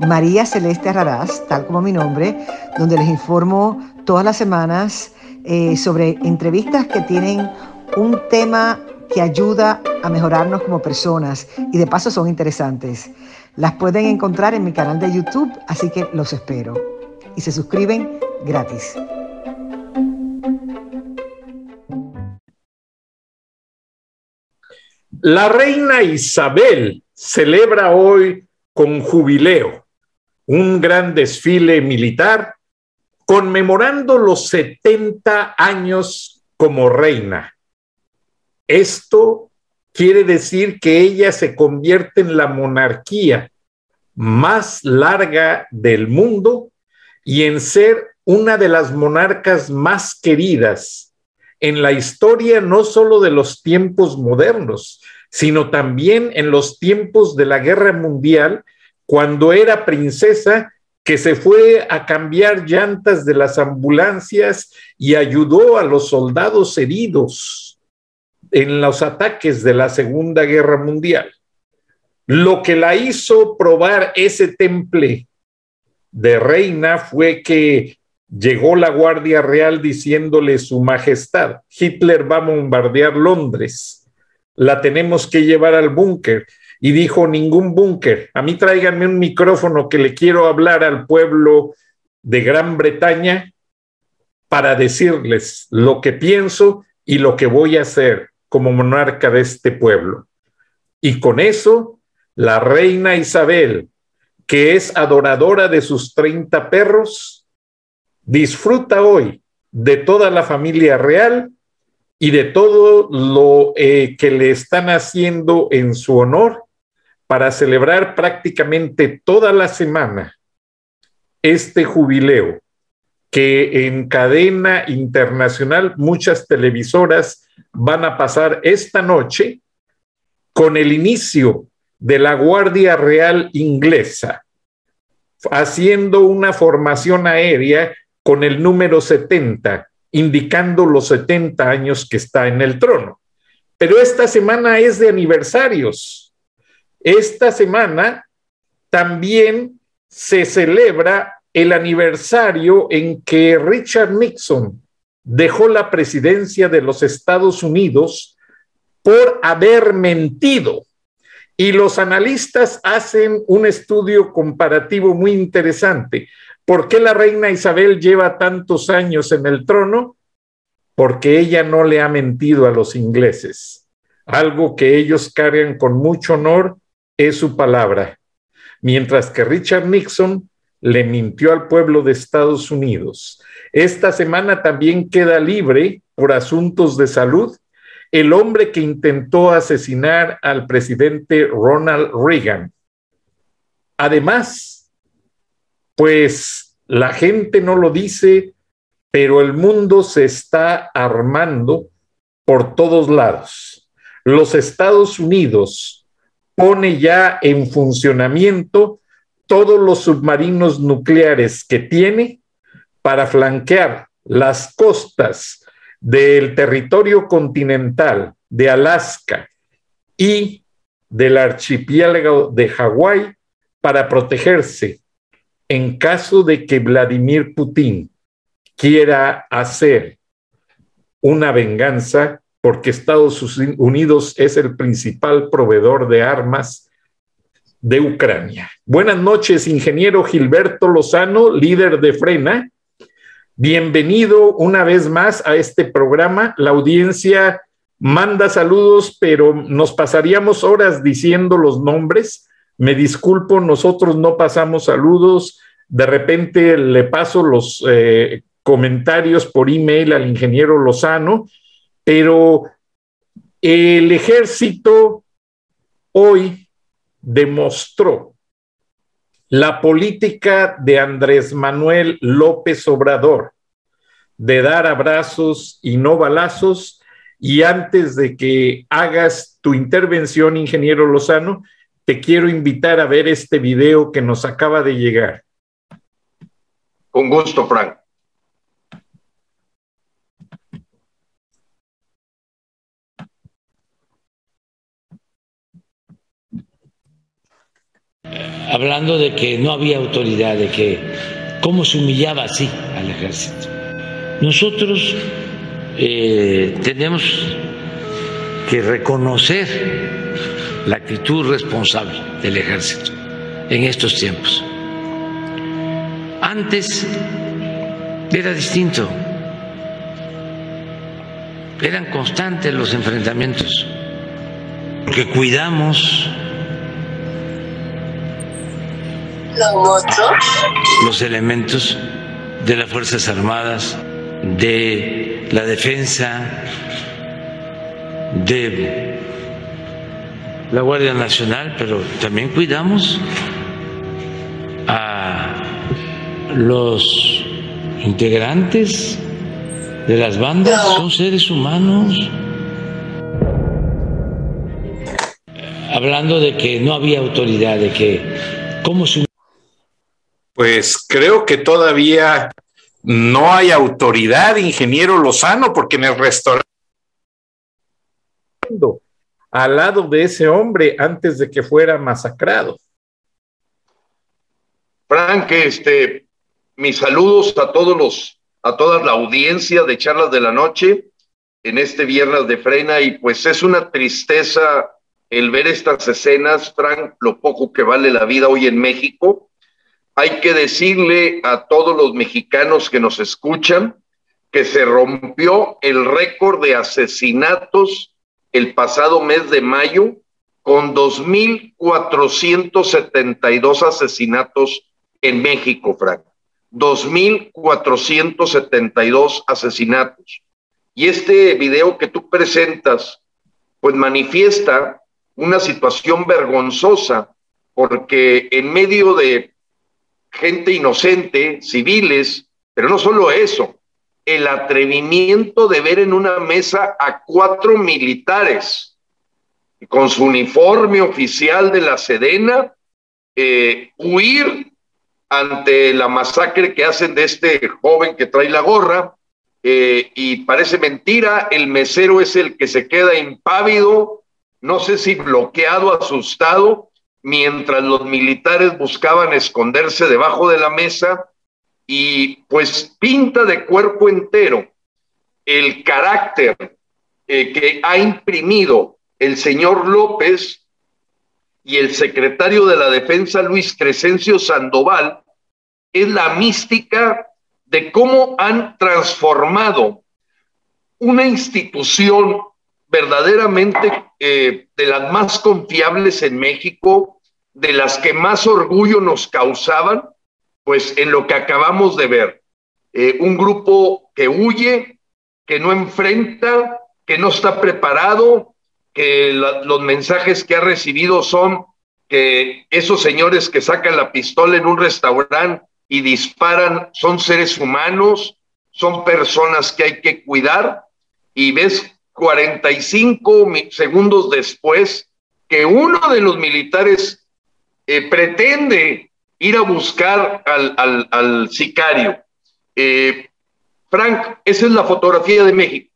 María Celeste Raraz, tal como mi nombre, donde les informo todas las semanas eh, sobre entrevistas que tienen un tema que ayuda a mejorarnos como personas y de paso son interesantes. Las pueden encontrar en mi canal de YouTube, así que los espero. Y se suscriben gratis. La reina Isabel celebra hoy con jubileo un gran desfile militar conmemorando los 70 años como reina. Esto quiere decir que ella se convierte en la monarquía más larga del mundo y en ser una de las monarcas más queridas en la historia no solo de los tiempos modernos, sino también en los tiempos de la guerra mundial, cuando era princesa que se fue a cambiar llantas de las ambulancias y ayudó a los soldados heridos en los ataques de la Segunda Guerra Mundial. Lo que la hizo probar ese temple de reina fue que llegó la Guardia Real diciéndole su majestad, Hitler va a bombardear Londres la tenemos que llevar al búnker. Y dijo, ningún búnker, a mí tráiganme un micrófono que le quiero hablar al pueblo de Gran Bretaña para decirles lo que pienso y lo que voy a hacer como monarca de este pueblo. Y con eso, la reina Isabel, que es adoradora de sus 30 perros, disfruta hoy de toda la familia real y de todo lo eh, que le están haciendo en su honor para celebrar prácticamente toda la semana este jubileo que en cadena internacional muchas televisoras van a pasar esta noche con el inicio de la Guardia Real inglesa, haciendo una formación aérea con el número 70 indicando los 70 años que está en el trono. Pero esta semana es de aniversarios. Esta semana también se celebra el aniversario en que Richard Nixon dejó la presidencia de los Estados Unidos por haber mentido. Y los analistas hacen un estudio comparativo muy interesante. ¿Por qué la reina Isabel lleva tantos años en el trono? Porque ella no le ha mentido a los ingleses. Algo que ellos cargan con mucho honor es su palabra. Mientras que Richard Nixon le mintió al pueblo de Estados Unidos. Esta semana también queda libre por asuntos de salud el hombre que intentó asesinar al presidente Ronald Reagan. Además, pues la gente no lo dice, pero el mundo se está armando por todos lados. Los Estados Unidos pone ya en funcionamiento todos los submarinos nucleares que tiene para flanquear las costas del territorio continental de Alaska y del archipiélago de Hawái para protegerse en caso de que Vladimir Putin quiera hacer una venganza, porque Estados Unidos es el principal proveedor de armas de Ucrania. Buenas noches, ingeniero Gilberto Lozano, líder de Frena. Bienvenido una vez más a este programa. La audiencia manda saludos, pero nos pasaríamos horas diciendo los nombres me disculpo, nosotros no pasamos saludos, de repente le paso los eh, comentarios por email al ingeniero Lozano, pero el ejército hoy demostró La política de Andrés Manuel López Obrador de dar abrazos y no balazos. Y antes de que hagas tu intervención, ingeniero Lozano, te quiero invitar a ver este video que nos acaba de llegar. Con gusto, Frank. Hablando de que no había autoridad, de que cómo se humillaba así al ejército. Nosotros eh, tenemos que reconocer la actitud responsable del ejército en estos tiempos. Antes era distinto, eran constantes los enfrentamientos, porque cuidamos los elementos de las Fuerzas Armadas, de la defensa, de la Guardia Nacional, pero también cuidamos a los integrantes de las bandas, son seres humanos. Hablando de que no había autoridad, de que cómo se pues creo que todavía no hay autoridad, ingeniero Lozano, porque en el restaurante al lado de ese hombre antes de que fuera masacrado. Frank, este, mis saludos a todos los, a toda la audiencia de charlas de la noche en este viernes de frena y pues es una tristeza el ver estas escenas, Frank, lo poco que vale la vida hoy en México hay que decirle a todos los mexicanos que nos escuchan que se rompió el récord de asesinatos el pasado mes de mayo con 2.472 asesinatos en México, Frank. 2.472 asesinatos. Y este video que tú presentas, pues manifiesta una situación vergonzosa, porque en medio de gente inocente, civiles, pero no solo eso, el atrevimiento de ver en una mesa a cuatro militares con su uniforme oficial de la Sedena, eh, huir ante la masacre que hacen de este joven que trae la gorra, eh, y parece mentira, el mesero es el que se queda impávido, no sé si bloqueado, asustado, mientras los militares buscaban esconderse debajo de la mesa y pues pinta de cuerpo entero el carácter eh, que ha imprimido el señor López y el secretario de la Defensa Luis Crescencio Sandoval es la mística de cómo han transformado una institución verdaderamente eh, de las más confiables en México, de las que más orgullo nos causaban, pues en lo que acabamos de ver. Eh, un grupo que huye, que no enfrenta, que no está preparado, que los mensajes que ha recibido son que esos señores que sacan la pistola en un restaurante y disparan son seres humanos, son personas que hay que cuidar y ves 45 segundos después que uno de los militares eh, pretende ir a buscar al, sicario. Eh, Frank, esa es la fotografía de México.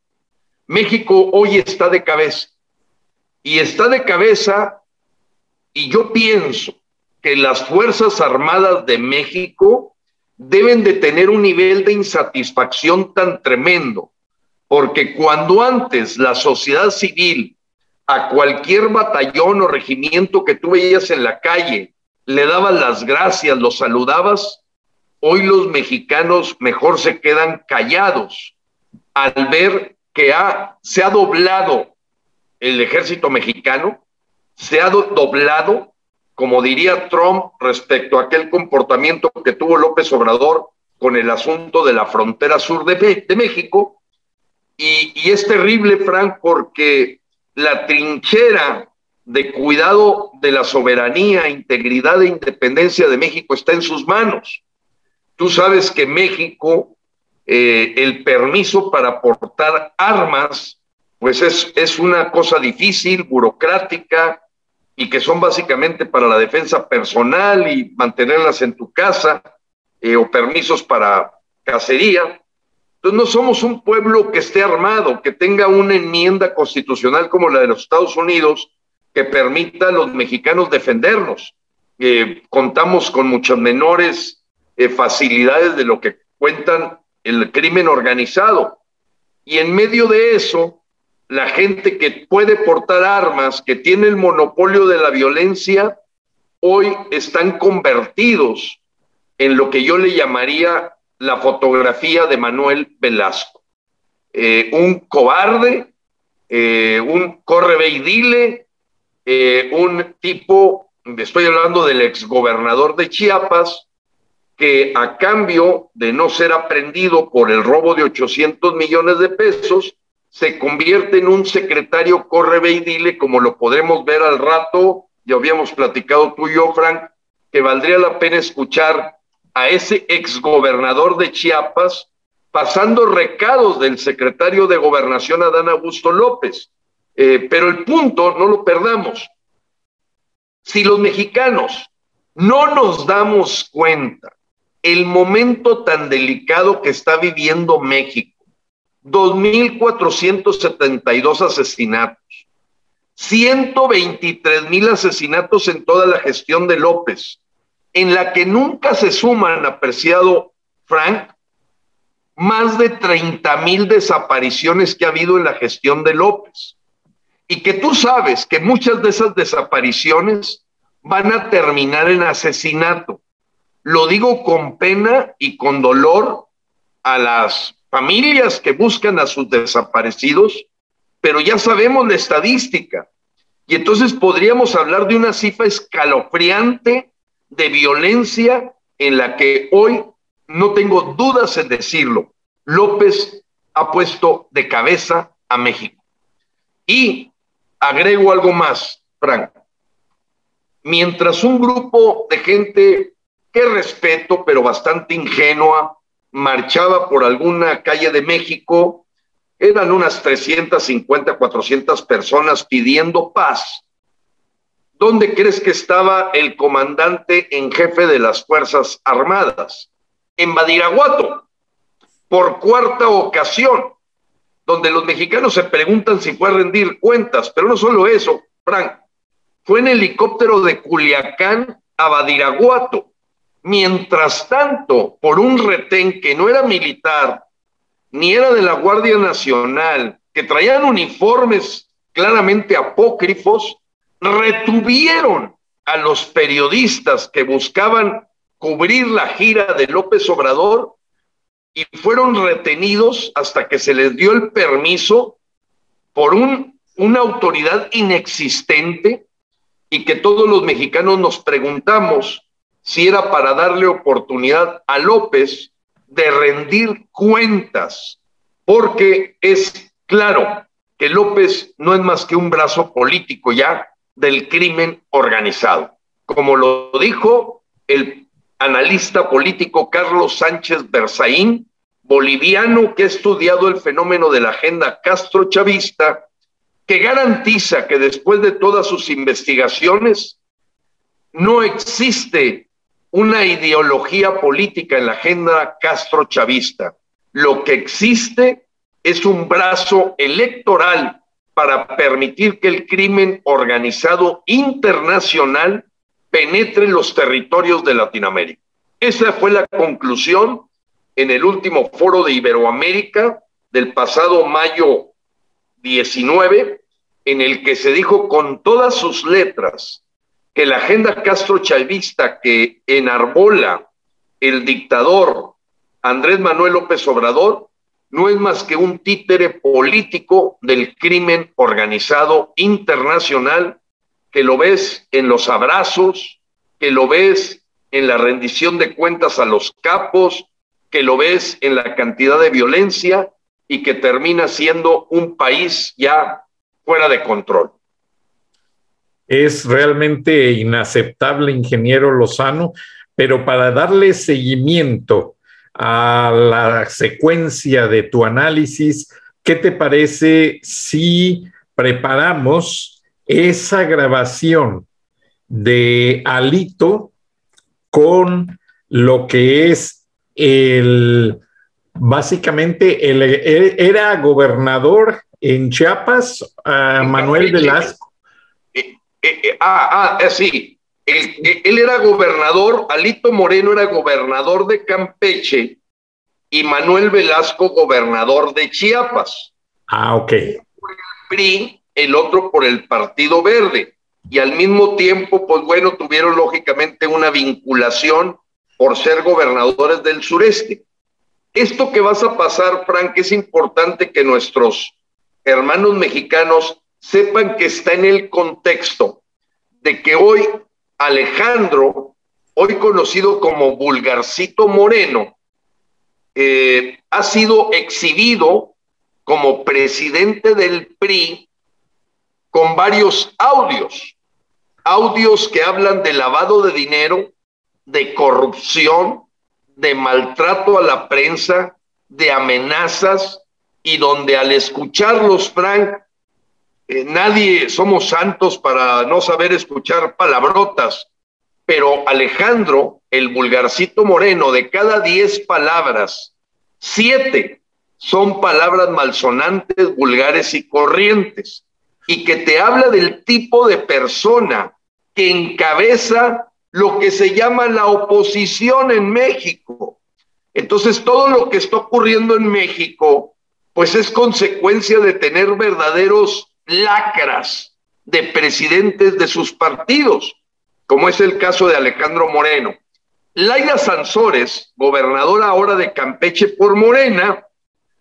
México hoy está de cabeza. Y está de cabeza, y yo pienso que las Fuerzas Armadas de México deben de tener un nivel de insatisfacción tan tremendo, porque cuando antes la sociedad civil a cualquier batallón o regimiento que tú veías en la calle, le dabas las gracias, los saludabas, hoy los mexicanos mejor se quedan callados al ver que se ha doblado el ejército mexicano, se ha doblado, como diría Trump, respecto a aquel comportamiento que tuvo López Obrador con el asunto de la frontera sur de, México. Y, y es terrible, Frank, porque la trinchera de cuidado de la soberanía, integridad e independencia de México está en sus manos. Tú sabes que México, eh, el permiso para portar armas, pues es, es una cosa difícil, burocrática, y que son básicamente para la defensa personal y mantenerlas en tu casa, eh, o permisos para cacería. Entonces no somos un pueblo que esté armado, que tenga una enmienda constitucional como la de los Estados Unidos que permita a los mexicanos defendernos. Eh, contamos con muchas menores eh, facilidades de lo que cuentan el crimen organizado. Y en medio de eso, la gente que puede portar armas, que tiene el monopolio de la violencia, hoy están convertidos en lo que yo le llamaría la fotografía de Manuel Velasco. Eh, un cobarde, eh, un corre y dile, eh, un tipo, estoy hablando del exgobernador de Chiapas, que a cambio de no ser aprendido por el robo de 800 millones de pesos, se convierte en un secretario corre y dile, como lo podremos ver al rato, ya habíamos platicado tú y yo, Frank, que valdría la pena escuchar a ese exgobernador de Chiapas pasando recados del secretario de gobernación Adán Augusto López. Eh, pero el punto, no lo perdamos, si los mexicanos no nos damos cuenta el momento tan delicado que está viviendo México, 2.472 asesinatos, 123 mil asesinatos en toda la gestión de López, en la que nunca se suman, apreciado Frank, más de 30 mil desapariciones que ha habido en la gestión de López. Y que tú sabes que muchas de esas desapariciones van a terminar en asesinato. Lo digo con pena y con dolor a las familias que buscan a sus desaparecidos, pero ya sabemos la estadística. Y entonces podríamos hablar de una cifra escalofriante de violencia en la que hoy, no tengo dudas en decirlo, López ha puesto de cabeza a México. Y agrego algo más, Frank. Mientras un grupo de gente que respeto, pero bastante ingenua, marchaba por alguna calle de México, eran unas 350, 400 personas pidiendo paz. ¿Dónde crees que estaba el comandante en jefe de las Fuerzas Armadas? En Badiraguato, por cuarta ocasión, donde los mexicanos se preguntan si fue a rendir cuentas, pero no solo eso, Frank, fue en helicóptero de Culiacán a Badiraguato. Mientras tanto, por un retén que no era militar, ni era de la Guardia Nacional, que traían uniformes claramente apócrifos, retuvieron a los periodistas que buscaban cubrir la gira de López Obrador y fueron retenidos hasta que se les dio el permiso por un, una autoridad inexistente y que todos los mexicanos nos preguntamos si era para darle oportunidad a López de rendir cuentas, porque es claro que López no es más que un brazo político ya del crimen organizado. Como lo dijo el analista político Carlos Sánchez Berzaín, boliviano que ha estudiado el fenómeno de la agenda castro-chavista, que garantiza que después de todas sus investigaciones no existe una ideología política en la agenda castro-chavista. Lo que existe es un brazo electoral para permitir que el crimen organizado internacional penetre en los territorios de Latinoamérica. Esa fue la conclusión en el último foro de Iberoamérica del pasado mayo 19, en el que se dijo con todas sus letras que la agenda castro-chavista que enarbola el dictador Andrés Manuel López Obrador no es más que un títere político del crimen organizado internacional que lo ves en los abrazos, que lo ves en la rendición de cuentas a los capos, que lo ves en la cantidad de violencia y que termina siendo un país ya fuera de control. es realmente inaceptable, ingeniero Lozano, pero para darle seguimiento a la secuencia de tu análisis, ¿qué te parece si preparamos esa grabación de Alito con lo que es el, básicamente, el, era gobernador en Chiapas, Manuel Velasco. Eh, eh, eh, ah, ah, sí. Él, era gobernador, Alito Moreno era gobernador de Campeche y Manuel Velasco gobernador de Chiapas. Ah, ok. Por el PRI, el otro por el Partido Verde. Y al mismo tiempo, pues bueno, tuvieron lógicamente una vinculación por ser gobernadores del sureste. Esto que vas a pasar, Frank, es importante que nuestros hermanos mexicanos sepan que está en el contexto de que hoy Alejandro, hoy conocido como Vulgarcito Moreno, eh, ha sido exhibido como presidente del PRI con varios audios, audios que hablan de lavado de dinero, de corrupción, de maltrato a la prensa, de amenazas, y donde al escucharlos, Frank, eh, nadie somos santos para no saber escuchar palabrotas, pero Alejandro, el vulgarcito moreno, de cada diez palabras, siete son palabras malsonantes, vulgares y corrientes, y que te habla del tipo de persona que encabeza lo que se llama la oposición en México. Entonces, todo lo que está ocurriendo en México pues es consecuencia de tener verdaderos lacras de presidentes de sus partidos, como es el caso de Alejandro Moreno. Laila Sansores, gobernadora ahora de Campeche por Morena,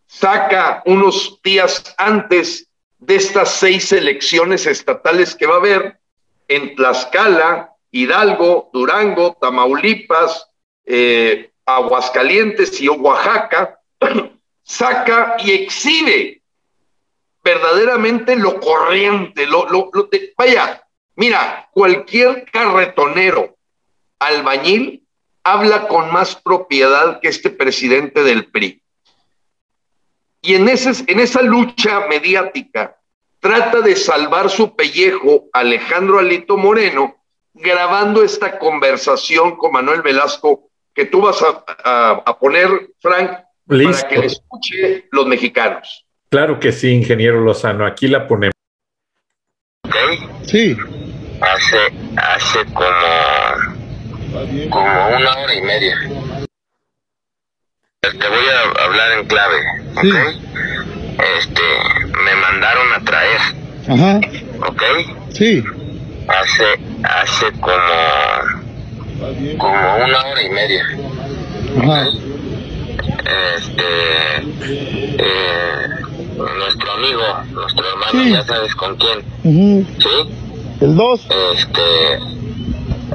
saca unos días antes de estas seis elecciones estatales que va a haber en Tlaxcala, Hidalgo, Durango, Tamaulipas, eh, Aguascalientes y Oaxaca, saca y exhibe verdaderamente lo corriente, lo, lo, vaya, mira, cualquier carretonero albañil habla con más propiedad que este presidente del PRI. Y en, ese, en esa lucha mediática trata de salvar su pellejo Alejandro Alito Moreno grabando esta conversación con Manuel Velasco que tú vas a, a poner, Frank, para que le escuche los mexicanos. Claro que sí, ingeniero Lozano, aquí la ponemos. ¿Ok? Sí. Hace, hace como, como una hora y media. Te voy a hablar en clave, Sí. Este, me mandaron a traer, Ajá. ¿ok? Sí. Hace, hace como, como una hora y media. Ajá. este eh, nuestro amigo, nuestro hermano, Sí. ya sabes con quién. ¿sí? El 2. Este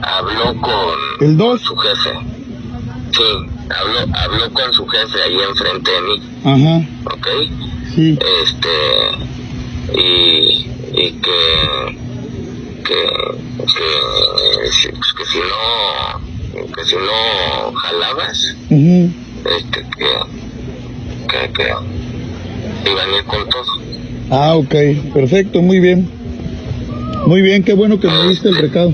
habló con, El 2. su jefe. Sí, habló, habló con su jefe ahí enfrente de mí, Ajá. ¿ok? Sí. Este y, y que que, que, si- pues que si no que si no jalabas Ujú. este, que, que, que iban a ir con todo. Ah, ok. Perfecto, muy bien. Muy bien, qué bueno que me diste el recado.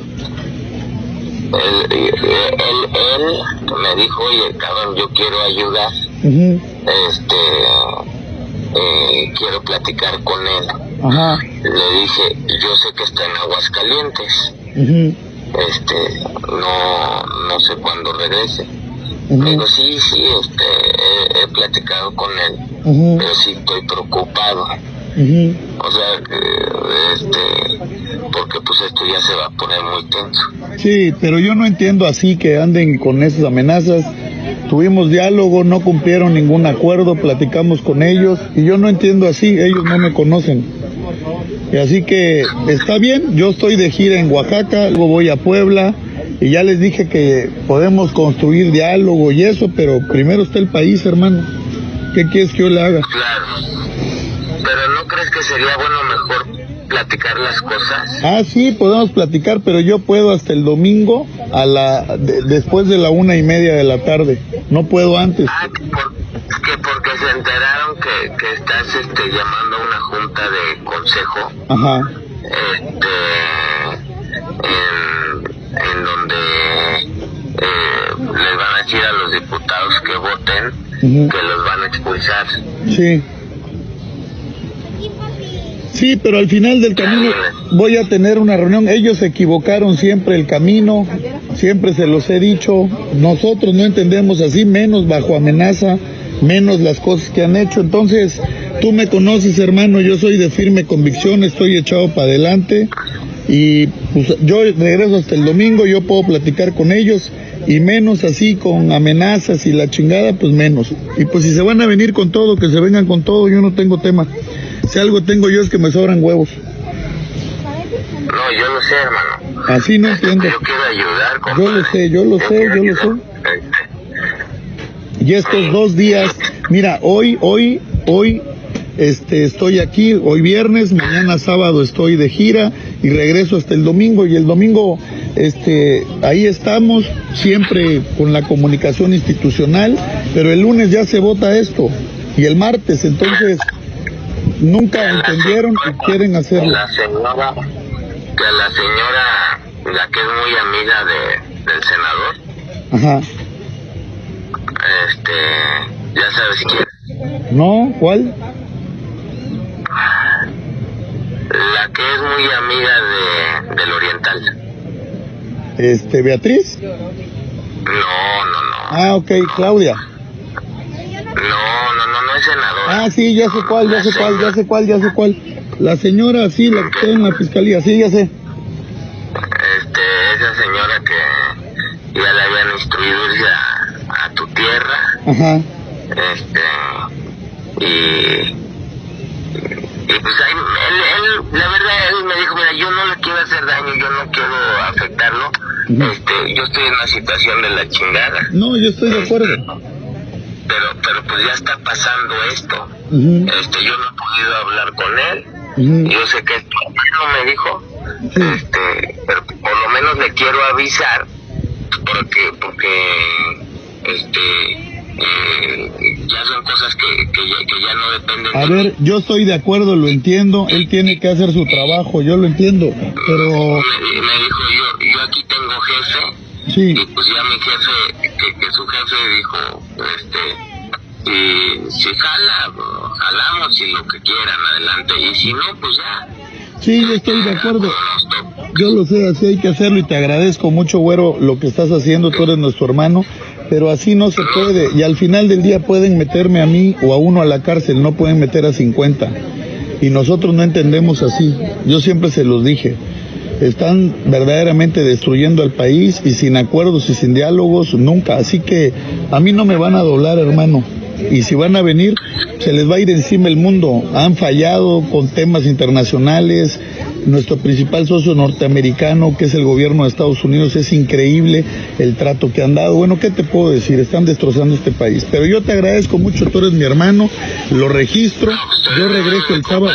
Él, él, él, me dijo, oye, cabrón, yo quiero ayudar, este, eh, quiero platicar con él. Ajá. Le dije, yo sé que está en Aguascalientes, Ujú. este, no, no sé cuándo regrese. Le digo, sí, sí, este, he, he platicado con él, Pero sí estoy preocupado. O sea, que, este, porque pues esto ya se va a poner muy tenso. Sí, pero yo no entiendo así que anden con esas amenazas. Tuvimos diálogo, no cumplieron ningún acuerdo, platicamos con ellos y yo no entiendo así, ellos no me conocen. Y así que está bien, yo estoy de gira en Oaxaca, luego voy a Puebla y ya les dije que podemos construir diálogo y eso, pero primero está el país, hermano. ¿Qué quieres que yo le haga? Claro. Pero ¿no crees que sería bueno mejor platicar las cosas? Ah, sí, podemos platicar, pero yo puedo hasta el domingo a la de- después de la una y media de la tarde. No puedo antes. Ah, que, por- que porque se enteraron que, que estás este, llamando a una junta de consejo, Ajá. este, en, en donde eh, les van a decir a los diputados que voten que los van a expulsar. Sí. Sí, pero al final del camino voy a tener una reunión. Ellos se equivocaron siempre el camino, siempre se los he dicho. Nosotros no entendemos así, menos bajo amenaza, menos las cosas que han hecho. Entonces, tú me conoces, hermano, yo soy de firme convicción, estoy echado para adelante. Y pues, yo regreso hasta el domingo, yo puedo platicar con ellos y menos así con amenazas y la chingada, pues menos. Y pues si se van a venir con todo, que se vengan con todo, yo no tengo tema. Si algo tengo yo es que me sobran huevos. No, yo lo sé, hermano. Así no entiendo. Yo quiero ayudar, Yo compadre. lo sé, yo lo sé, yo lo sé. Y estos dos días, mira, hoy, hoy, hoy, este, estoy aquí, hoy viernes, mañana sábado estoy de gira y regreso hasta el domingo y el domingo, este, ahí estamos, siempre con la comunicación institucional, pero el lunes ya se vota esto y el martes, entonces, nunca entendieron y quieren hacerlo. La señora, que la señora, la que es muy amiga de, del senador, Ajá. este, ya sabes quién, ¿No? ¿Cuál? la que es muy amiga de, del oriental. Este, Beatriz. No, no, no, Ah, ok, Claudia. no, no, no, no es senadora. Ah, sí, ya sé cuál, ya sé cuál, ya sé cuál, ya sé cuál. La señora, sí, la que está en la fiscalía, sí, ya sé. Este, esa señora que ya le habían instruido irse a, a tu tierra, Ajá. este, y, y pues ahí, él, él, la verdad, él me dijo, mira, yo no le quiero hacer daño, yo no quiero afectarlo, este, yo estoy en una situación de la chingada, No, yo estoy de acuerdo. pero, pero pues ya está pasando esto, este, yo no he podido hablar con él, yo sé que es tu hermano, me dijo, Sí. este, pero por lo menos le quiero avisar porque porque este eh, ya son cosas que, que, ya, que ya no dependen A de ver, yo estoy de acuerdo, lo entiendo. Él tiene que hacer su trabajo, yo lo entiendo. Pero, me, me dijo yo yo aquí tengo jefe sí, y pues ya mi jefe que, que su jefe dijo este y si jala jalamos y lo que quieran adelante y si no pues ya sí, yo estoy de acuerdo. Yo lo sé, así hay que hacerlo y te agradezco mucho, güero, lo que estás haciendo. Tú eres nuestro hermano, pero así no se puede. Y al final del día pueden meterme a mí o a uno a la cárcel, no pueden meter a 50. Y nosotros no entendemos así. Yo siempre se los dije. Están verdaderamente destruyendo al país y sin acuerdos y sin diálogos nunca. Así que a mí no me van a doblar, hermano. Y si van a venir, se les va a ir encima el mundo. Han fallado con temas internacionales. Nuestro principal socio norteamericano, que es el gobierno de Estados Unidos, es increíble el trato que han dado. Bueno, ¿qué te puedo decir? Están destrozando este país. Pero yo te agradezco mucho, tú eres mi hermano, lo registro, yo regreso el sábado.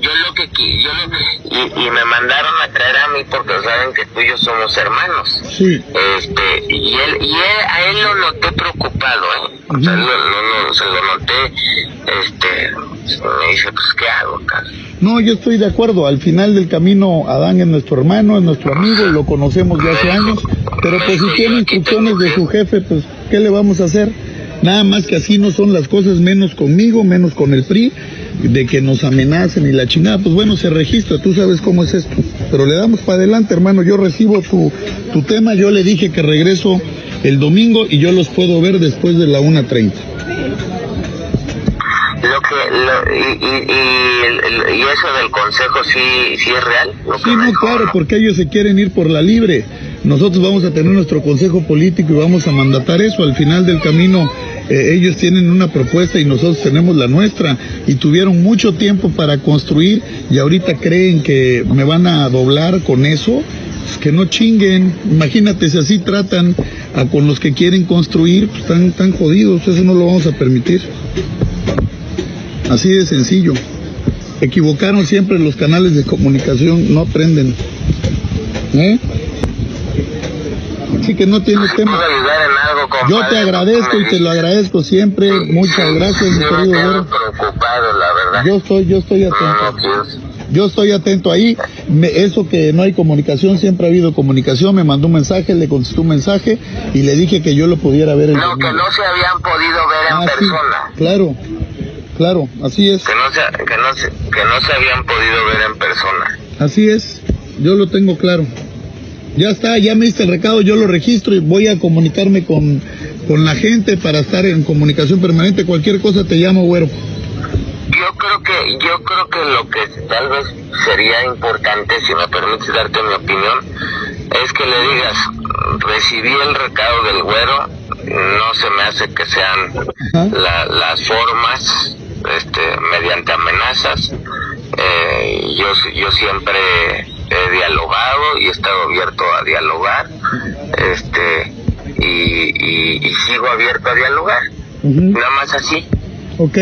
Yo lo que qui- yo lo- y, y me mandaron a traer a mí porque saben que tú y yo somos hermanos. Sí, Este, y él, y él, a él lo noté preocupado, ¿eh? O sea, lo- lo- lo- se lo noté, este, me dice, pues, ¿qué hago, cara? no, yo estoy de acuerdo. Al final del camino, Adán es nuestro hermano, es nuestro amigo, lo conocemos de hace años. Pero pues si tiene instrucciones de su jefe, pues, ¿qué le vamos a hacer? Nada más que así no son las cosas, menos conmigo, menos con el PRI, de que nos amenacen y la chingada. Pues bueno, se registra, tú sabes cómo es esto. Pero le damos para adelante, hermano. Yo recibo tu, tu tema, yo le dije que regreso el domingo y yo los puedo ver después de la 1.30. Lo que, lo, y, y, eso del consejo sí, sí es real. Lo Sí, no, dijo, claro, ¿no? porque ellos se quieren ir por la libre. Nosotros vamos a tener nuestro consejo político y vamos a mandatar eso. Al final del camino, eh, ellos tienen una propuesta y nosotros tenemos la nuestra. Y tuvieron mucho tiempo para construir y ahorita creen que me van a doblar con eso. Pues que no chinguen. Imagínate si así tratan a con los que quieren construir, pues están, están jodidos. Eso no lo vamos a permitir. Así de sencillo. equivocaron siempre los canales de comunicación, no aprenden. ¿Eh? Así que no tiene tema. Yo te agradezco y te lo agradezco siempre. Muchas gracias, mi querido. Yo estoy, yo estoy atento. Yo estoy atento ahí. eso que no hay comunicación, siempre ha habido comunicación. Me mandó un mensaje, le contesté un mensaje y le dije que yo lo pudiera ver en No, que no se habían podido ver en ah, persona. claro, claro, así es. Que no, se, que, no se, que no se habían podido ver en persona. Así es, yo lo tengo claro. Ya está, ya me diste el recado, yo lo registro y voy a comunicarme con, con la gente para estar en comunicación permanente. Cualquier cosa te llamo, güero. Yo creo que, yo creo que lo que tal vez sería importante, si me permites darte mi opinión, es que le digas, recibí el recado del güero, no se me hace que sean las formas, este, mediante amenazas. Eh, yo, yo siempre he dialogado y he estado abierto a dialogar, este, y, sigo abierto a dialogar, nada más así. Ok,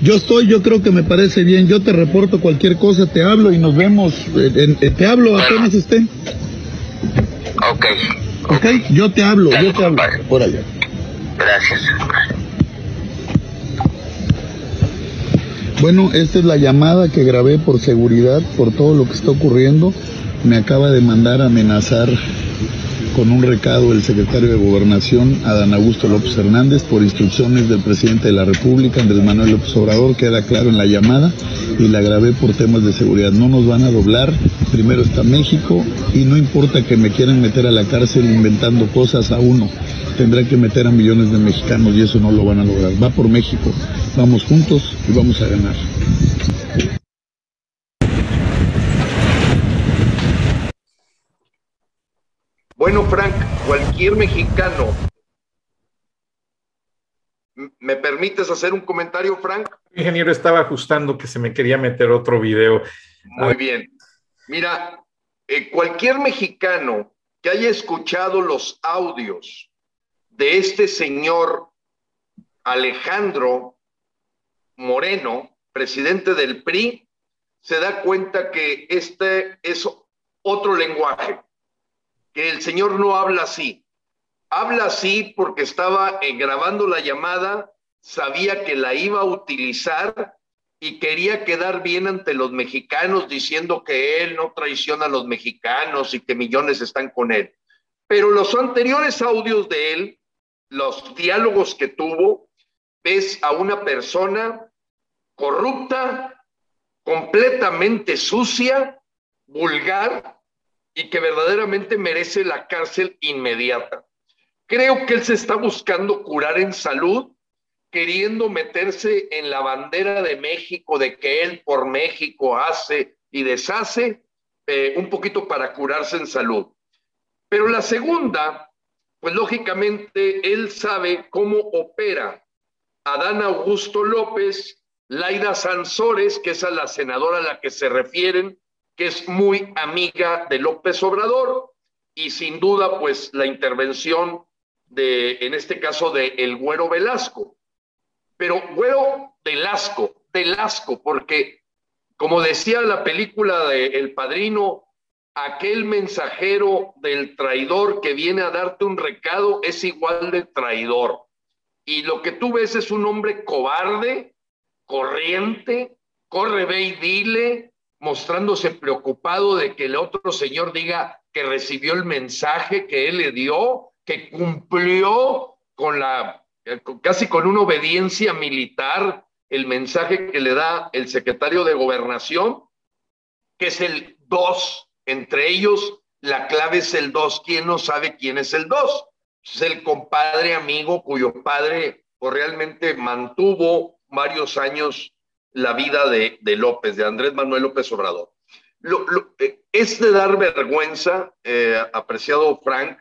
yo estoy, yo creo que me parece bien, yo te reporto cualquier cosa, te hablo y nos vemos, eh, eh, te hablo apenas estén. Ok. Ok, yo te hablo, yo te hablo. Por allá. Gracias. Bueno, esta es la llamada que grabé por seguridad, por todo lo que está ocurriendo. Me acaba de mandar amenazar con un recado el secretario de Gobernación, Adán Augusto López Hernández, por instrucciones del presidente de la República, Andrés Manuel López Obrador, queda claro en la llamada y la grabé por temas de seguridad. No nos van a doblar, primero está México y no importa que me quieran meter a la cárcel inventando cosas a uno, tendrán que meter a millones de mexicanos y eso no lo van a lograr. Va por México, vamos juntos y vamos a ganar. Bueno, Frank, cualquier mexicano. ¿Me permites hacer un comentario, Frank? ingeniero estaba ajustando que se me quería meter otro video. Muy bien. Mira, eh, cualquier mexicano que haya escuchado los audios de este señor Alejandro Moreno, presidente del PRI, se da cuenta que este es otro lenguaje que el señor no habla así. Habla así porque estaba eh, grabando la llamada, sabía que la iba a utilizar y quería quedar bien ante los mexicanos diciendo que él no traiciona a los mexicanos y que millones están con él. Pero los anteriores audios de él, los diálogos que tuvo, ves a una persona corrupta, completamente sucia, vulgar, y que verdaderamente merece la cárcel inmediata. Creo que él se está buscando curar en salud, queriendo meterse en la bandera de México, de que él por México hace y deshace, eh, un poquito para curarse en salud. Pero la segunda, pues lógicamente él sabe cómo opera Adán Augusto López, Laida Sansores, que es a la senadora a la que se refieren, que es muy amiga de López Obrador y sin duda pues la intervención de, en este caso, de el Güero Velasco. Pero Güero Velasco, Velasco, porque como decía la película de El Padrino, aquel mensajero del traidor que viene a darte un recado es igual de traidor. Y lo que tú ves es un hombre cobarde, corriente, corre, ve y dile, mostrándose preocupado de que el otro señor diga que recibió el mensaje que él le dio, que cumplió con la, casi con una obediencia militar, el mensaje que le da el secretario de gobernación, que es el 2. Entre ellos, la clave es el 2. ¿Quién no sabe quién es el 2? Es el compadre amigo cuyo padre pues, realmente mantuvo varios años la vida de, López, de Andrés Manuel López Obrador. Eh, es de dar vergüenza, eh, apreciado Frank,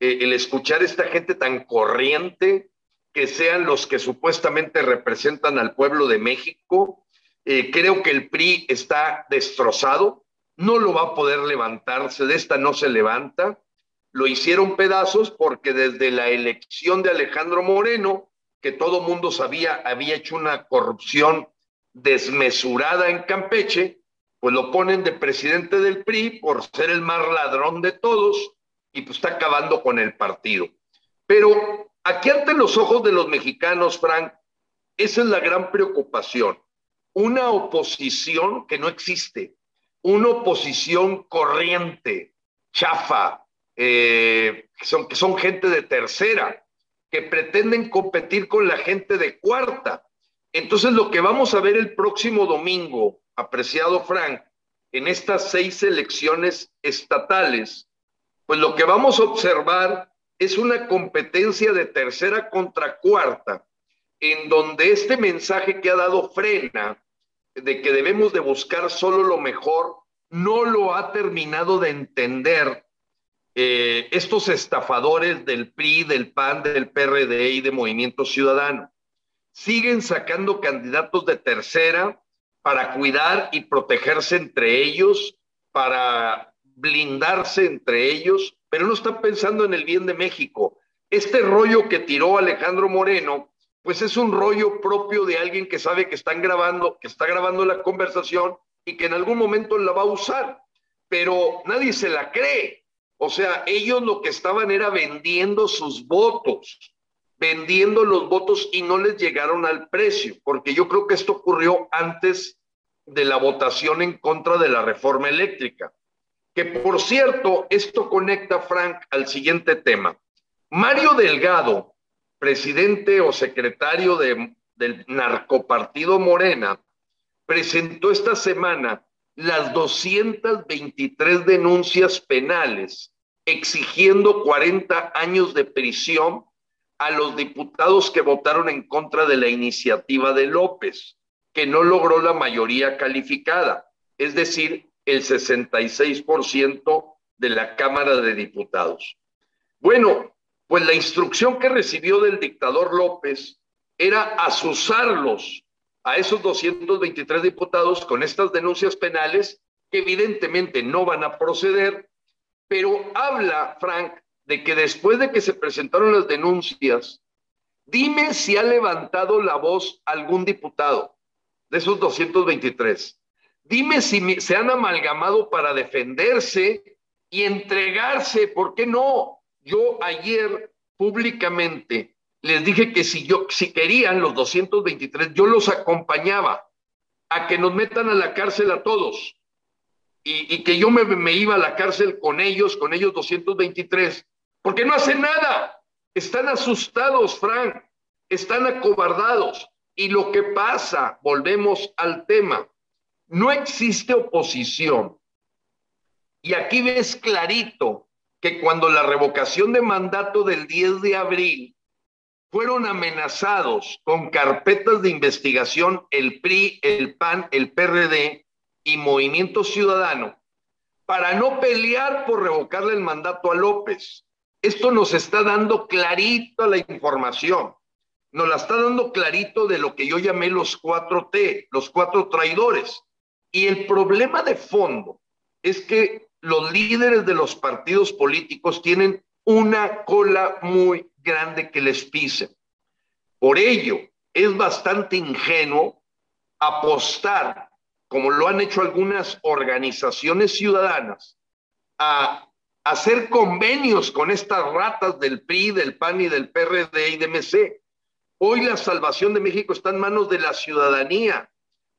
eh, el escuchar esta gente tan corriente, que sean los que supuestamente representan al pueblo de México. creo que el PRI está destrozado, no lo va a poder levantarse, de esta no se levanta. Lo hicieron pedazos porque desde la elección de Alejandro Moreno, que todo mundo sabía había hecho una corrupción desmesurada en Campeche, pues lo ponen de presidente del PRI por ser el más ladrón de todos y pues está acabando con el partido. Pero aquí ante los ojos de los mexicanos, Frank, esa es la gran preocupación. Una oposición que no existe, una oposición corriente, chafa, eh, que, son, que son gente de tercera, que pretenden competir con la gente de cuarta. Entonces lo que vamos a ver el próximo domingo, apreciado Frank, en estas seis elecciones estatales, pues lo que vamos a observar es una competencia de tercera contra cuarta, en donde este mensaje que ha dado Frena, de que debemos de buscar solo lo mejor, no lo ha terminado de entender eh, estos estafadores del PRI, del PAN, del PRD y de Movimiento Ciudadano. Siguen sacando candidatos de tercera para cuidar y protegerse entre ellos, para blindarse entre ellos, pero no están pensando en el bien de México. Este rollo que tiró Alejandro Moreno, pues es un rollo propio de alguien que sabe que están grabando, que está grabando la conversación y que en algún momento la va a usar, pero nadie se la cree. O sea, ellos lo que estaban era vendiendo sus votos, vendiendo los votos y no les llegaron al precio, porque yo creo que esto ocurrió antes de la votación en contra de la reforma eléctrica. Que por cierto, esto conecta, Frank, al siguiente tema. Mario Delgado, presidente o secretario de, del narcopartido Morena, presentó esta semana las 223 denuncias penales exigiendo 40 años de prisión a los diputados que votaron en contra de la iniciativa de López, que no logró la mayoría calificada, es decir, el 66% de la Cámara de Diputados. Bueno, pues la instrucción que recibió del dictador López era asusarlos a esos 223 diputados con estas denuncias penales que evidentemente no van a proceder, pero habla, Frank, de que después de que se presentaron las denuncias, dime si ha levantado la voz algún diputado de esos 223. Dime si se han amalgamado para defenderse y entregarse, ¿por qué no? Yo ayer públicamente les dije que si yo, si querían los 223, yo los acompañaba a que nos metan a la cárcel a todos y, que yo me, me, iba a la cárcel con ellos, con ellos 223, porque no hacen nada. Están asustados, Frank, están acobardados. Y lo que pasa, volvemos al tema, no existe oposición. Y aquí ves clarito que cuando la revocación de mandato del 10 de abril fueron amenazados con carpetas de investigación el PRI, el PAN, el PRD y Movimiento Ciudadano para no pelear por revocarle el mandato a López. Esto nos está dando clarito la información. Nos la está dando clarito de lo que yo llamé los cuatro T, los cuatro traidores. Y el problema de fondo es que los líderes de los partidos políticos tienen una cola muy grande que les pise. Por ello, es bastante ingenuo apostar, como lo han hecho algunas organizaciones ciudadanas, a hacer convenios con estas ratas del PRI, del PAN y del PRD y de MC. Hoy la salvación de México está en manos de la ciudadanía,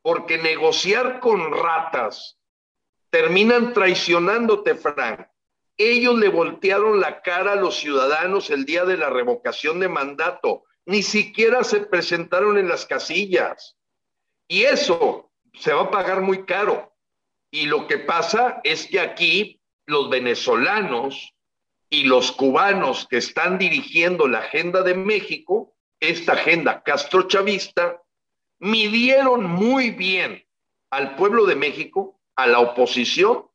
porque negociar con ratas terminan traicionándote, Frank. Ellos le voltearon la cara a los ciudadanos el día de la revocación de mandato. Ni siquiera se presentaron en las casillas. Y eso se va a pagar muy caro. Y lo que pasa es que aquí los venezolanos y los cubanos que están dirigiendo la agenda de México, esta agenda castrochavista, midieron muy bien al pueblo de México, a la oposición,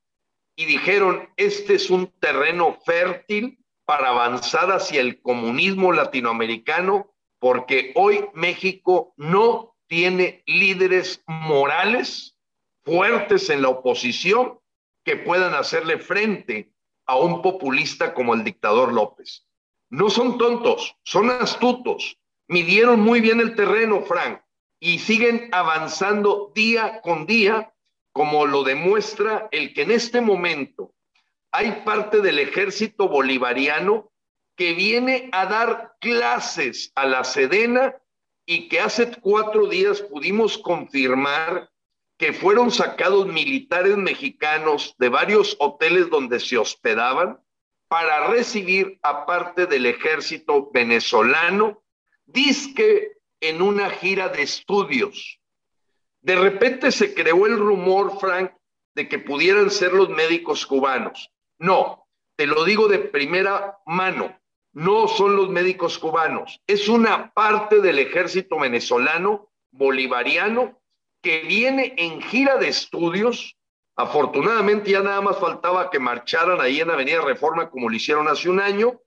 y dijeron, este es un terreno fértil para avanzar hacia el comunismo latinoamericano, porque hoy México no tiene líderes morales fuertes en la oposición que puedan hacerle frente a un populista como el dictador López. No son tontos, son astutos. Midieron muy bien el terreno, Frank. y siguen avanzando día con día, como lo demuestra el que en este momento hay parte del ejército bolivariano que viene a dar clases a la Sedena y que hace cuatro días pudimos confirmar que fueron sacados militares mexicanos de varios hoteles donde se hospedaban para recibir a parte del ejército venezolano, disque en una gira de estudios. De repente se creó el rumor, Frank, de que pudieran ser los médicos cubanos. No, te lo digo de primera mano, no son los médicos cubanos, es una parte del ejército venezolano bolivariano que viene en gira de estudios. Afortunadamente ya nada más faltaba que marcharan ahí en Avenida Reforma como lo hicieron hace un año,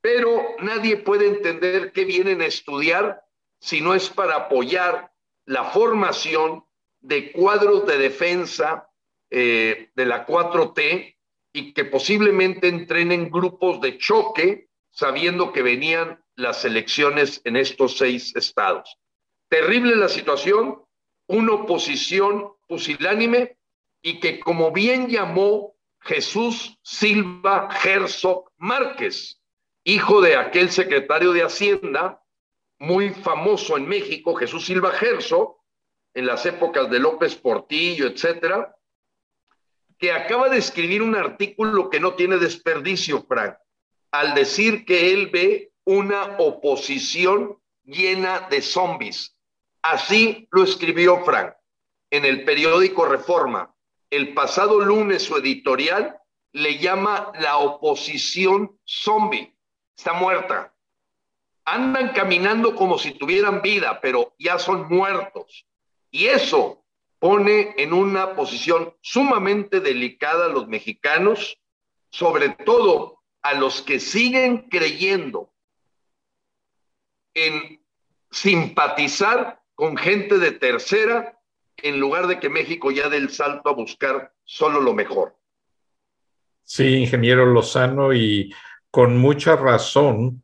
pero nadie puede entender qué vienen a estudiar si no es para apoyar la formación de cuadros de defensa eh, de la 4T y que posiblemente entrenen grupos de choque sabiendo que venían las elecciones en estos seis estados. Terrible la situación, una oposición pusilánime y que como bien llamó Jesús Silva Herzog Márquez, hijo de aquel secretario de Hacienda muy famoso en México, Jesús Silva Herzog, en las épocas de López Portillo, etcétera, que acaba de escribir un artículo que no tiene desperdicio, Frank, al decir que él ve una oposición llena de zombies. Así lo escribió Frank en el periódico Reforma. El pasado lunes su editorial le llama la oposición zombie. Está muerta. Andan caminando como si tuvieran vida, pero ya son muertos. Y eso pone en una posición sumamente delicada a los mexicanos, sobre todo a los que siguen creyendo en simpatizar con gente de tercera en lugar de que México ya dé el salto a buscar solo lo mejor. Sí, ingeniero Lozano, y con mucha razón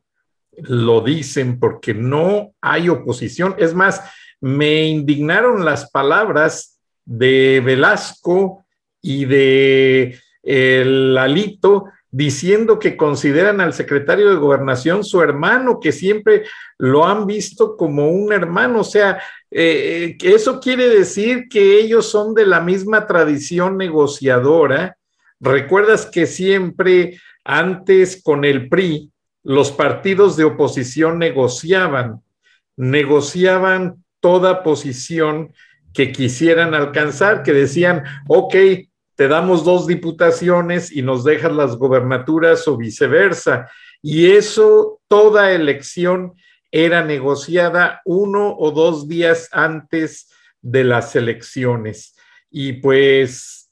lo dicen porque no hay oposición. Es más, me indignaron las palabras de Velasco y de el Alito diciendo que consideran al secretario de gobernación su hermano, que siempre lo han visto como un hermano. O sea, eh, eso quiere decir que ellos son de la misma tradición negociadora. Recuerdas que siempre antes con el PRI, los partidos de oposición negociaban, negociaban toda posición que quisieran alcanzar, que decían, ok, te damos dos diputaciones y nos dejas las gobernaturas o viceversa. Y eso, toda elección era negociada uno o dos días antes de las elecciones. Y pues...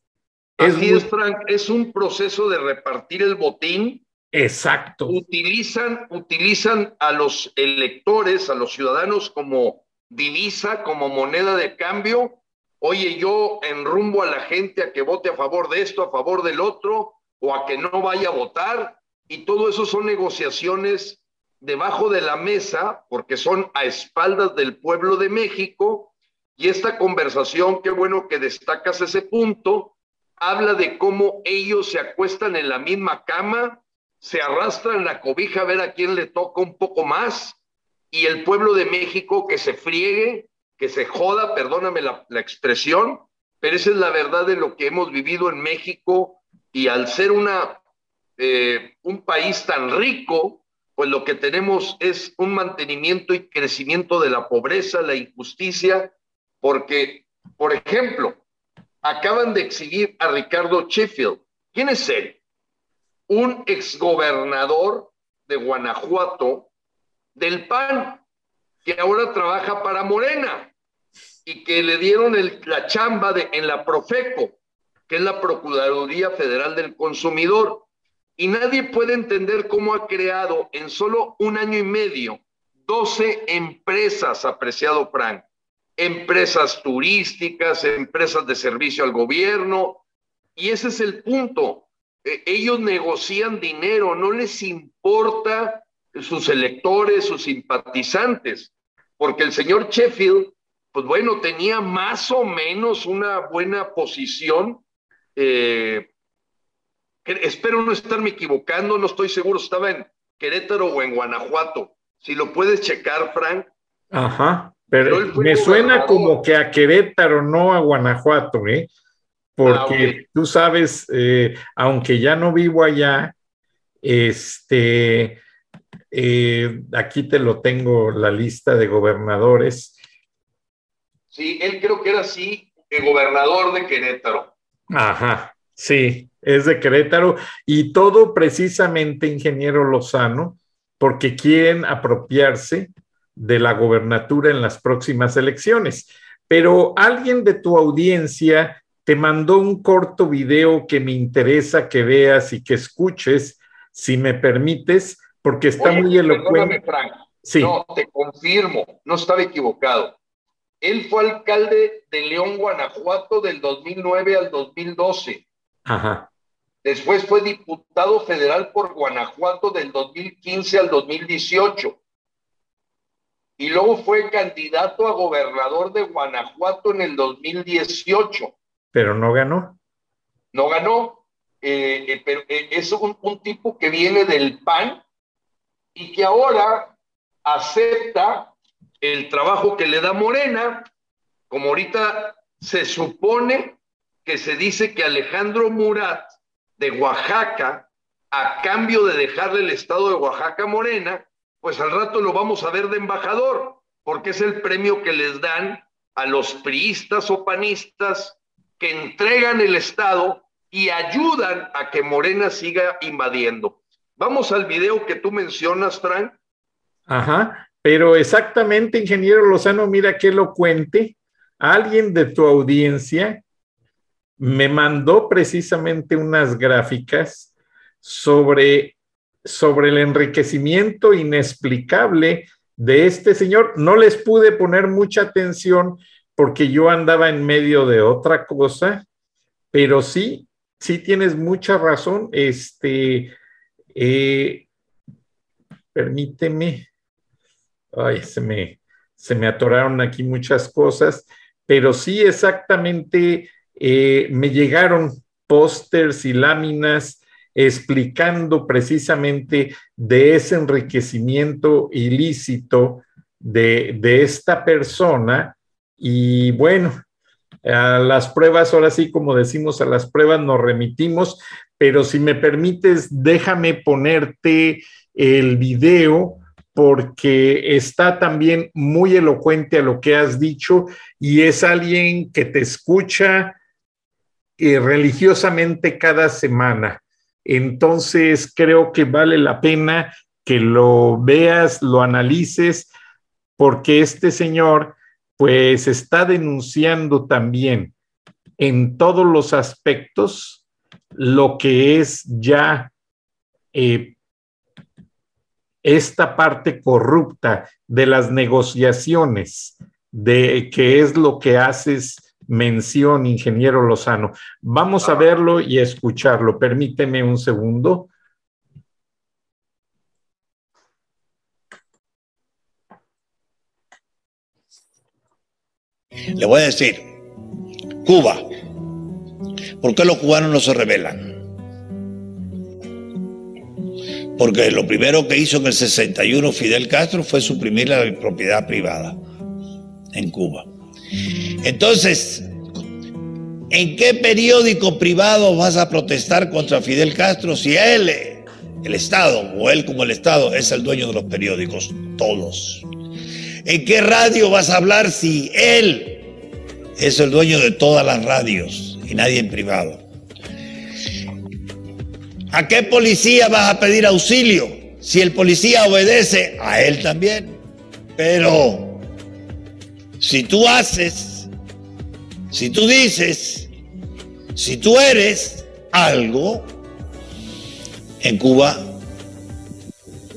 Así es, Frank, es un proceso de repartir el botín. Exacto. Utilizan, utilizan a los electores, a los ciudadanos como divisa, como moneda de cambio oye, yo en rumbo a la gente a que vote a favor de esto, a favor del otro, o a que no vaya a votar, y todo eso son negociaciones debajo de la mesa, porque son a espaldas del pueblo de México, y esta conversación, qué bueno que destacas ese punto, habla de cómo ellos se acuestan en la misma cama, se arrastran la cobija a ver a quién le toca un poco más, y el pueblo de México que se friegue que se joda, perdóname la, expresión, pero esa es la verdad de lo que hemos vivido en México y al ser una, eh, un país tan rico, pues lo que tenemos es un mantenimiento y crecimiento de la pobreza, la injusticia, porque, por ejemplo, acaban de exhibir a Ricardo Sheffield. ¿Quién es él? Un exgobernador de Guanajuato del PAN, que ahora trabaja para Morena y que le dieron la chamba en la Profeco, que es la Procuraduría Federal del Consumidor. Y nadie puede entender cómo ha creado en solo un año y medio 12 empresas, apreciado Frank, empresas turísticas, empresas de servicio al gobierno. Y ese es el punto. E, ellos negocian dinero, no les importa sus electores, sus simpatizantes, porque el señor Sheffield pues bueno, tenía más o menos una buena posición. Eh, espero no estarme equivocando, no estoy seguro, estaba en Querétaro o en Guanajuato. Si lo puedes checar, Frank. Ajá, pero, me suena como que a Querétaro, no a Guanajuato, ¿eh? Porque ah, tú sabes, eh, aunque ya no vivo allá, este, eh, aquí te lo tengo, la lista de gobernadores. Sí, él creo que era así, el gobernador de Querétaro. Ajá, sí, es de Querétaro y todo precisamente, ingeniero Lozano, porque quieren apropiarse de la gobernatura en las próximas elecciones. Pero alguien de tu audiencia te mandó un corto video que me interesa que veas y que escuches, si me permites, porque está muy elocuente. Frank. Sí. No, te confirmo, no estaba equivocado. Él fue alcalde de León, Guanajuato, del 2009 al 2012. Ajá. Después fue diputado federal por Guanajuato del 2015 al 2018. Y luego fue candidato a gobernador de Guanajuato en el 2018. Pero no ganó. No ganó. Eh, eh, pero eh, es un, un tipo que viene del PAN y que ahora acepta el trabajo que le da Morena, como ahorita se supone que se dice que Alejandro Murat de Oaxaca, a cambio de dejarle el estado de Oaxaca a Morena, pues al rato lo vamos a ver de embajador, porque es el premio que les dan a los priistas o panistas que entregan el estado y ayudan a que Morena siga invadiendo. Vamos al video que tú mencionas, Frank. Ajá, pero exactamente, ingeniero Lozano, mira qué elocuente. Alguien de tu audiencia me mandó precisamente unas gráficas sobre, sobre el enriquecimiento inexplicable de este señor. No les pude poner mucha atención porque yo andaba en medio de otra cosa, pero sí, sí tienes mucha razón. Este, eh, permíteme, ay, se me, se me atoraron aquí muchas cosas, pero sí exactamente eh, me llegaron pósters y láminas explicando precisamente de ese enriquecimiento ilícito de, de esta persona. Y bueno, a las pruebas, ahora sí, como decimos, a las pruebas nos remitimos, pero si me permites, déjame ponerte el video porque está también muy elocuente a lo que has dicho y es alguien que te escucha eh, religiosamente cada semana. Entonces creo que vale la pena que lo veas, lo analices, porque este señor pues está denunciando también en todos los aspectos lo que es ya eh, esta parte corrupta de las negociaciones, de que es lo que haces mención, ingeniero Lozano. Vamos a verlo y escucharlo. Permíteme un segundo. Le voy a decir, Cuba ¿Por qué los cubanos no se rebelan? Porque lo primero que hizo en el 61 Fidel Castro fue suprimir la propiedad privada en Cuba. Entonces, ¿en qué periódico privado vas a protestar contra Fidel Castro si él, el Estado, o él como el Estado, es el dueño de los periódicos? Todos. ¿En qué radio vas a hablar si él es el dueño de todas las radios? Y nadie en privado. ¿A qué policía vas a pedir auxilio? Si el policía obedece, a él también. Pero si tú haces, si tú dices, si tú eres algo, en Cuba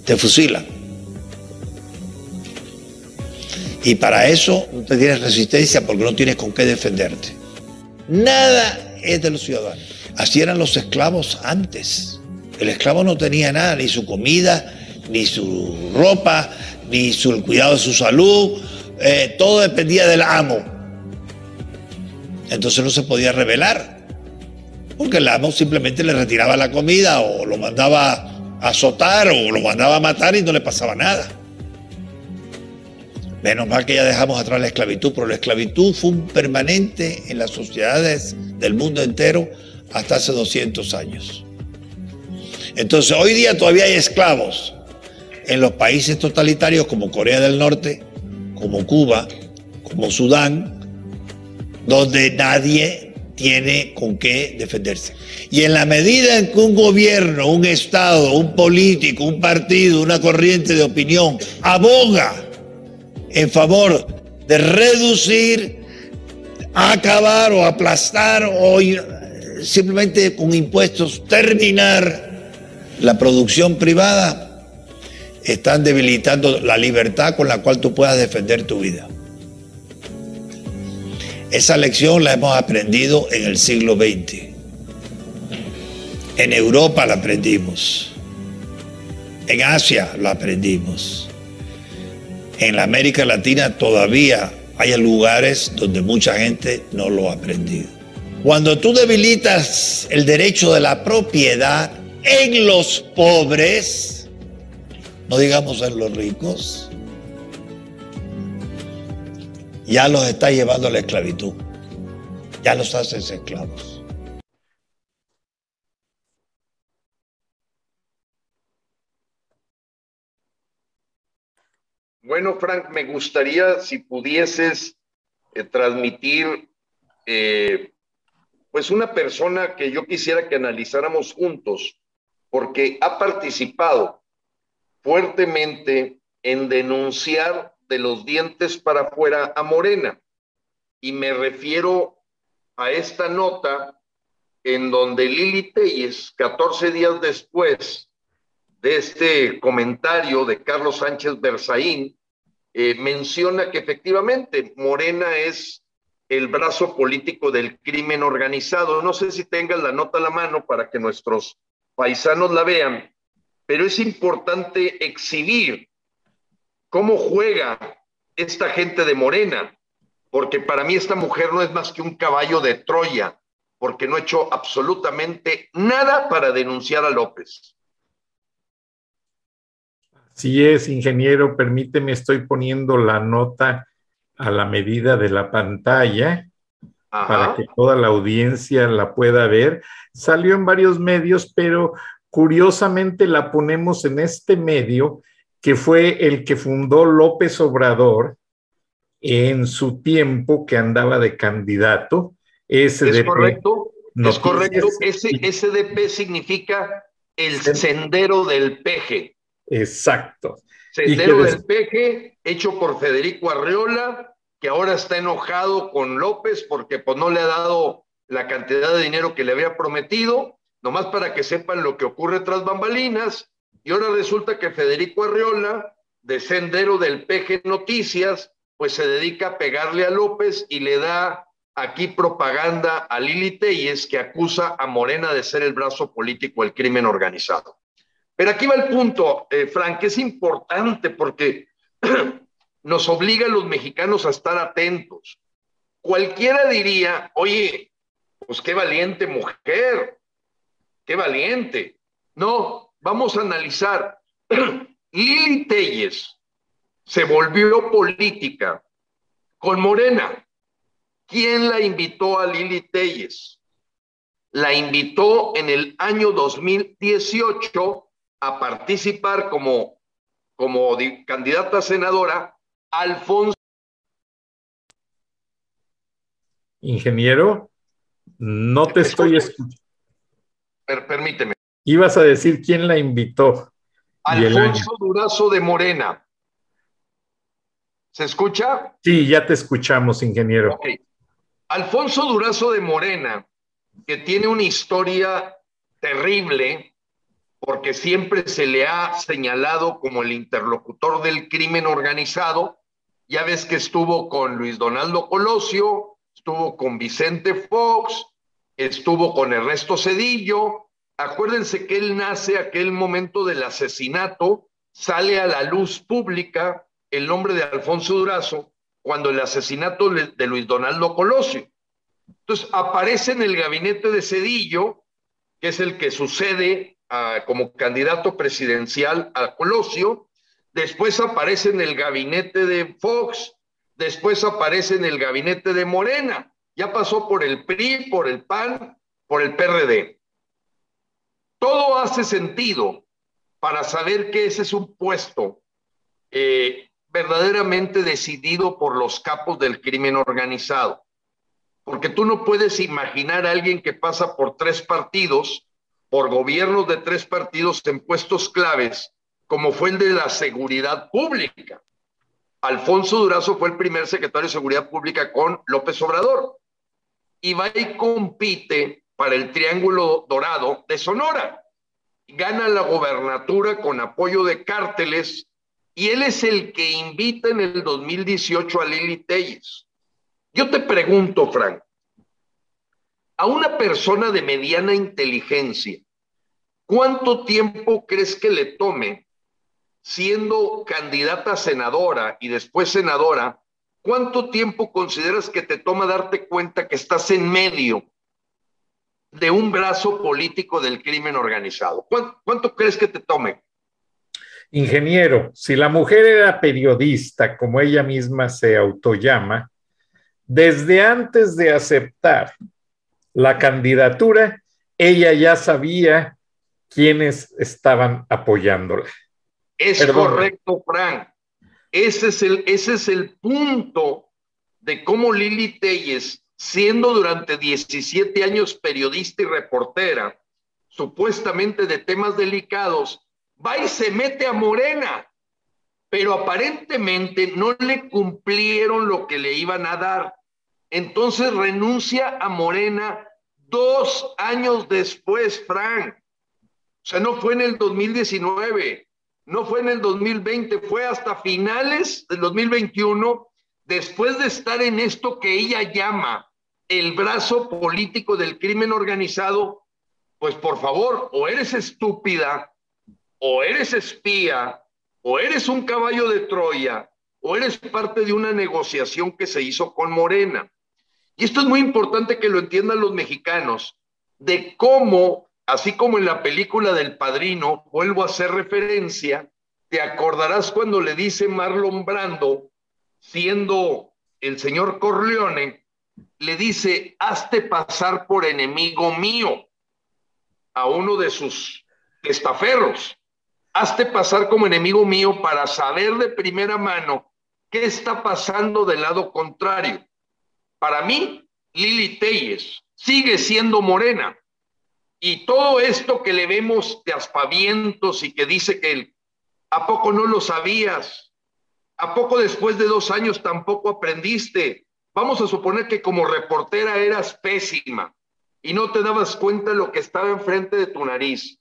te fusilan. Y para eso no te tienes resistencia porque no tienes con qué defenderte. Nada es de los ciudadanos. Así eran los esclavos antes. El esclavo no tenía nada, ni su comida, ni su ropa, ni su, el cuidado de su salud, eh, todo dependía del amo. Entonces no se podía revelar, porque el amo simplemente le retiraba la comida o lo mandaba a azotar o lo mandaba a matar y no le pasaba nada. Menos mal que ya dejamos atrás la esclavitud, pero la esclavitud fue un permanente en las sociedades del mundo entero hasta hace 200 años. Entonces, hoy día todavía hay esclavos en los países totalitarios como Corea del Norte, como Cuba, como Sudán, donde nadie tiene con qué defenderse. Y en la medida en que un gobierno, un Estado, un político, un partido, una corriente de opinión aboga en favor de reducir, acabar o aplastar o simplemente con impuestos terminar la producción privada, están debilitando la libertad con la cual tú puedas defender tu vida. Esa lección la hemos aprendido en el siglo XX. En Europa la aprendimos. En Asia la aprendimos. En la América Latina todavía hay lugares donde mucha gente no lo ha aprendido. Cuando tú debilitas el derecho de la propiedad en los pobres, no digamos en los ricos, ya los está llevando a la esclavitud. Ya los haces esclavos. Bueno, Frank, me gustaría si pudieses eh, transmitir, eh, pues una persona que yo quisiera que analizáramos juntos, porque ha participado fuertemente en denunciar de los dientes para afuera a Morena. Y me refiero a esta nota en donde Lili Telles, 14 días después de este comentario de Carlos Sánchez Berzaín, eh, menciona que efectivamente Morena es el brazo político del crimen organizado. No sé si tengan la nota a la mano para que nuestros paisanos la vean, pero es importante exhibir cómo juega esta gente de Morena, porque para mí esta mujer no es más que un caballo de Troya, porque no ha hecho absolutamente nada para denunciar a López. Si es, ingeniero, permíteme, estoy poniendo la nota a la medida de la pantalla para que toda la audiencia la pueda ver. Salió en varios medios, pero curiosamente la ponemos en este medio que fue el que fundó López Obrador en su tiempo que andaba de candidato. SDP, es correcto, es correcto. SDP significa el sendero del peje. Exacto. Sendero del Peje, hecho por Federico Arreola, que ahora está enojado con López porque pues, no le ha dado la cantidad de dinero que le había prometido, nomás para que sepan lo que ocurre tras bambalinas. Y ahora resulta que Federico Arreola, de Sendero del Peje Noticias, pues se dedica a pegarle a López y le da aquí propaganda a Lili Telles, que acusa a Morena de ser el brazo político del crimen organizado. Pero aquí va el punto, eh, Frank, que es importante porque nos obliga a los mexicanos a estar atentos. Cualquiera diría, oye, pues qué valiente mujer, qué valiente. No, vamos a analizar. Lili Telles se volvió política con Morena. ¿Quién la invitó a Lili Telles? La invitó en el año 2018 a participar como, como candidata a senadora Alfonso. Ingeniero, no te estoy escuchando. permíteme. Ibas a decir quién la invitó. Alfonso Durazo de Morena. ¿Se escucha? Sí, ya te escuchamos, ingeniero. Alfonso Durazo de Morena, que tiene una historia terrible, porque siempre se le ha señalado como el interlocutor del crimen organizado. Ya ves que estuvo con Luis Donaldo Colosio, estuvo con Vicente Fox, estuvo con Ernesto Cedillo. Acuérdense que él nace aquel momento del asesinato, sale a la luz pública el nombre de Alfonso Durazo, cuando el asesinato de Luis Donaldo Colosio. Entonces aparece en el gabinete de Cedillo, que es el que sucede como candidato presidencial a Colosio, después aparece en el gabinete de Fox, después aparece en el gabinete de Morena, ya pasó por el PRI, por el PAN, por el PRD. Todo hace sentido para saber que ese es un puesto eh, verdaderamente decidido por los capos del crimen organizado. Porque tú no puedes imaginar a alguien que pasa por tres partidos, por gobiernos de tres partidos en puestos claves, como fue el de la seguridad pública. Alfonso Durazo fue el primer secretario de Seguridad Pública con López Obrador. Y va y compite para el Triángulo Dorado de Sonora. Gana la gobernatura con apoyo de cárteles y él es el que invita en el 2018 a Lili Telles. Yo te pregunto, Frank, a una persona de mediana inteligencia, ¿cuánto tiempo crees que le tome siendo candidata a senadora y después senadora? ¿Cuánto tiempo consideras que te toma darte cuenta que estás en medio de un brazo político del crimen organizado? ¿Cuánto, crees que te tome? Ingeniero, si la mujer era periodista, como ella misma se autollama, desde antes de aceptar la candidatura, ella ya sabía quiénes estaban apoyándola. Es correcto, Frank. Ese es, el, ese es el punto de cómo Lili Telles, siendo durante 17 años periodista y reportera, supuestamente de temas delicados, va y se mete a Morena, pero aparentemente no le cumplieron lo que le iban a dar. Entonces renuncia a Morena dos años después, Frank. O sea, no fue en el 2019, no fue en el 2020, fue hasta finales del 2021, después de estar en esto que ella llama el brazo político del crimen organizado, pues por favor, o eres estúpida o eres espía, o eres un caballo de Troya, o eres parte de una negociación que se hizo con Morena. Y esto es muy importante que lo entiendan los mexicanos, de cómo, así como en la película del padrino, vuelvo a hacer referencia, te acordarás cuando le dice Marlon Brando, siendo el señor Corleone, le dice, hazte pasar por enemigo mío a uno de sus estaferros hazte pasar como enemigo mío para saber de primera mano qué está pasando del lado contrario. Para mí, Lili Telles sigue siendo morena. Y todo esto que le vemos de aspavientos y que dice que él, ¿a poco no lo sabías? ¿A poco después de dos años tampoco aprendiste? Vamos a suponer que como reportera eras pésima y no te dabas cuenta de lo que estaba enfrente de tu nariz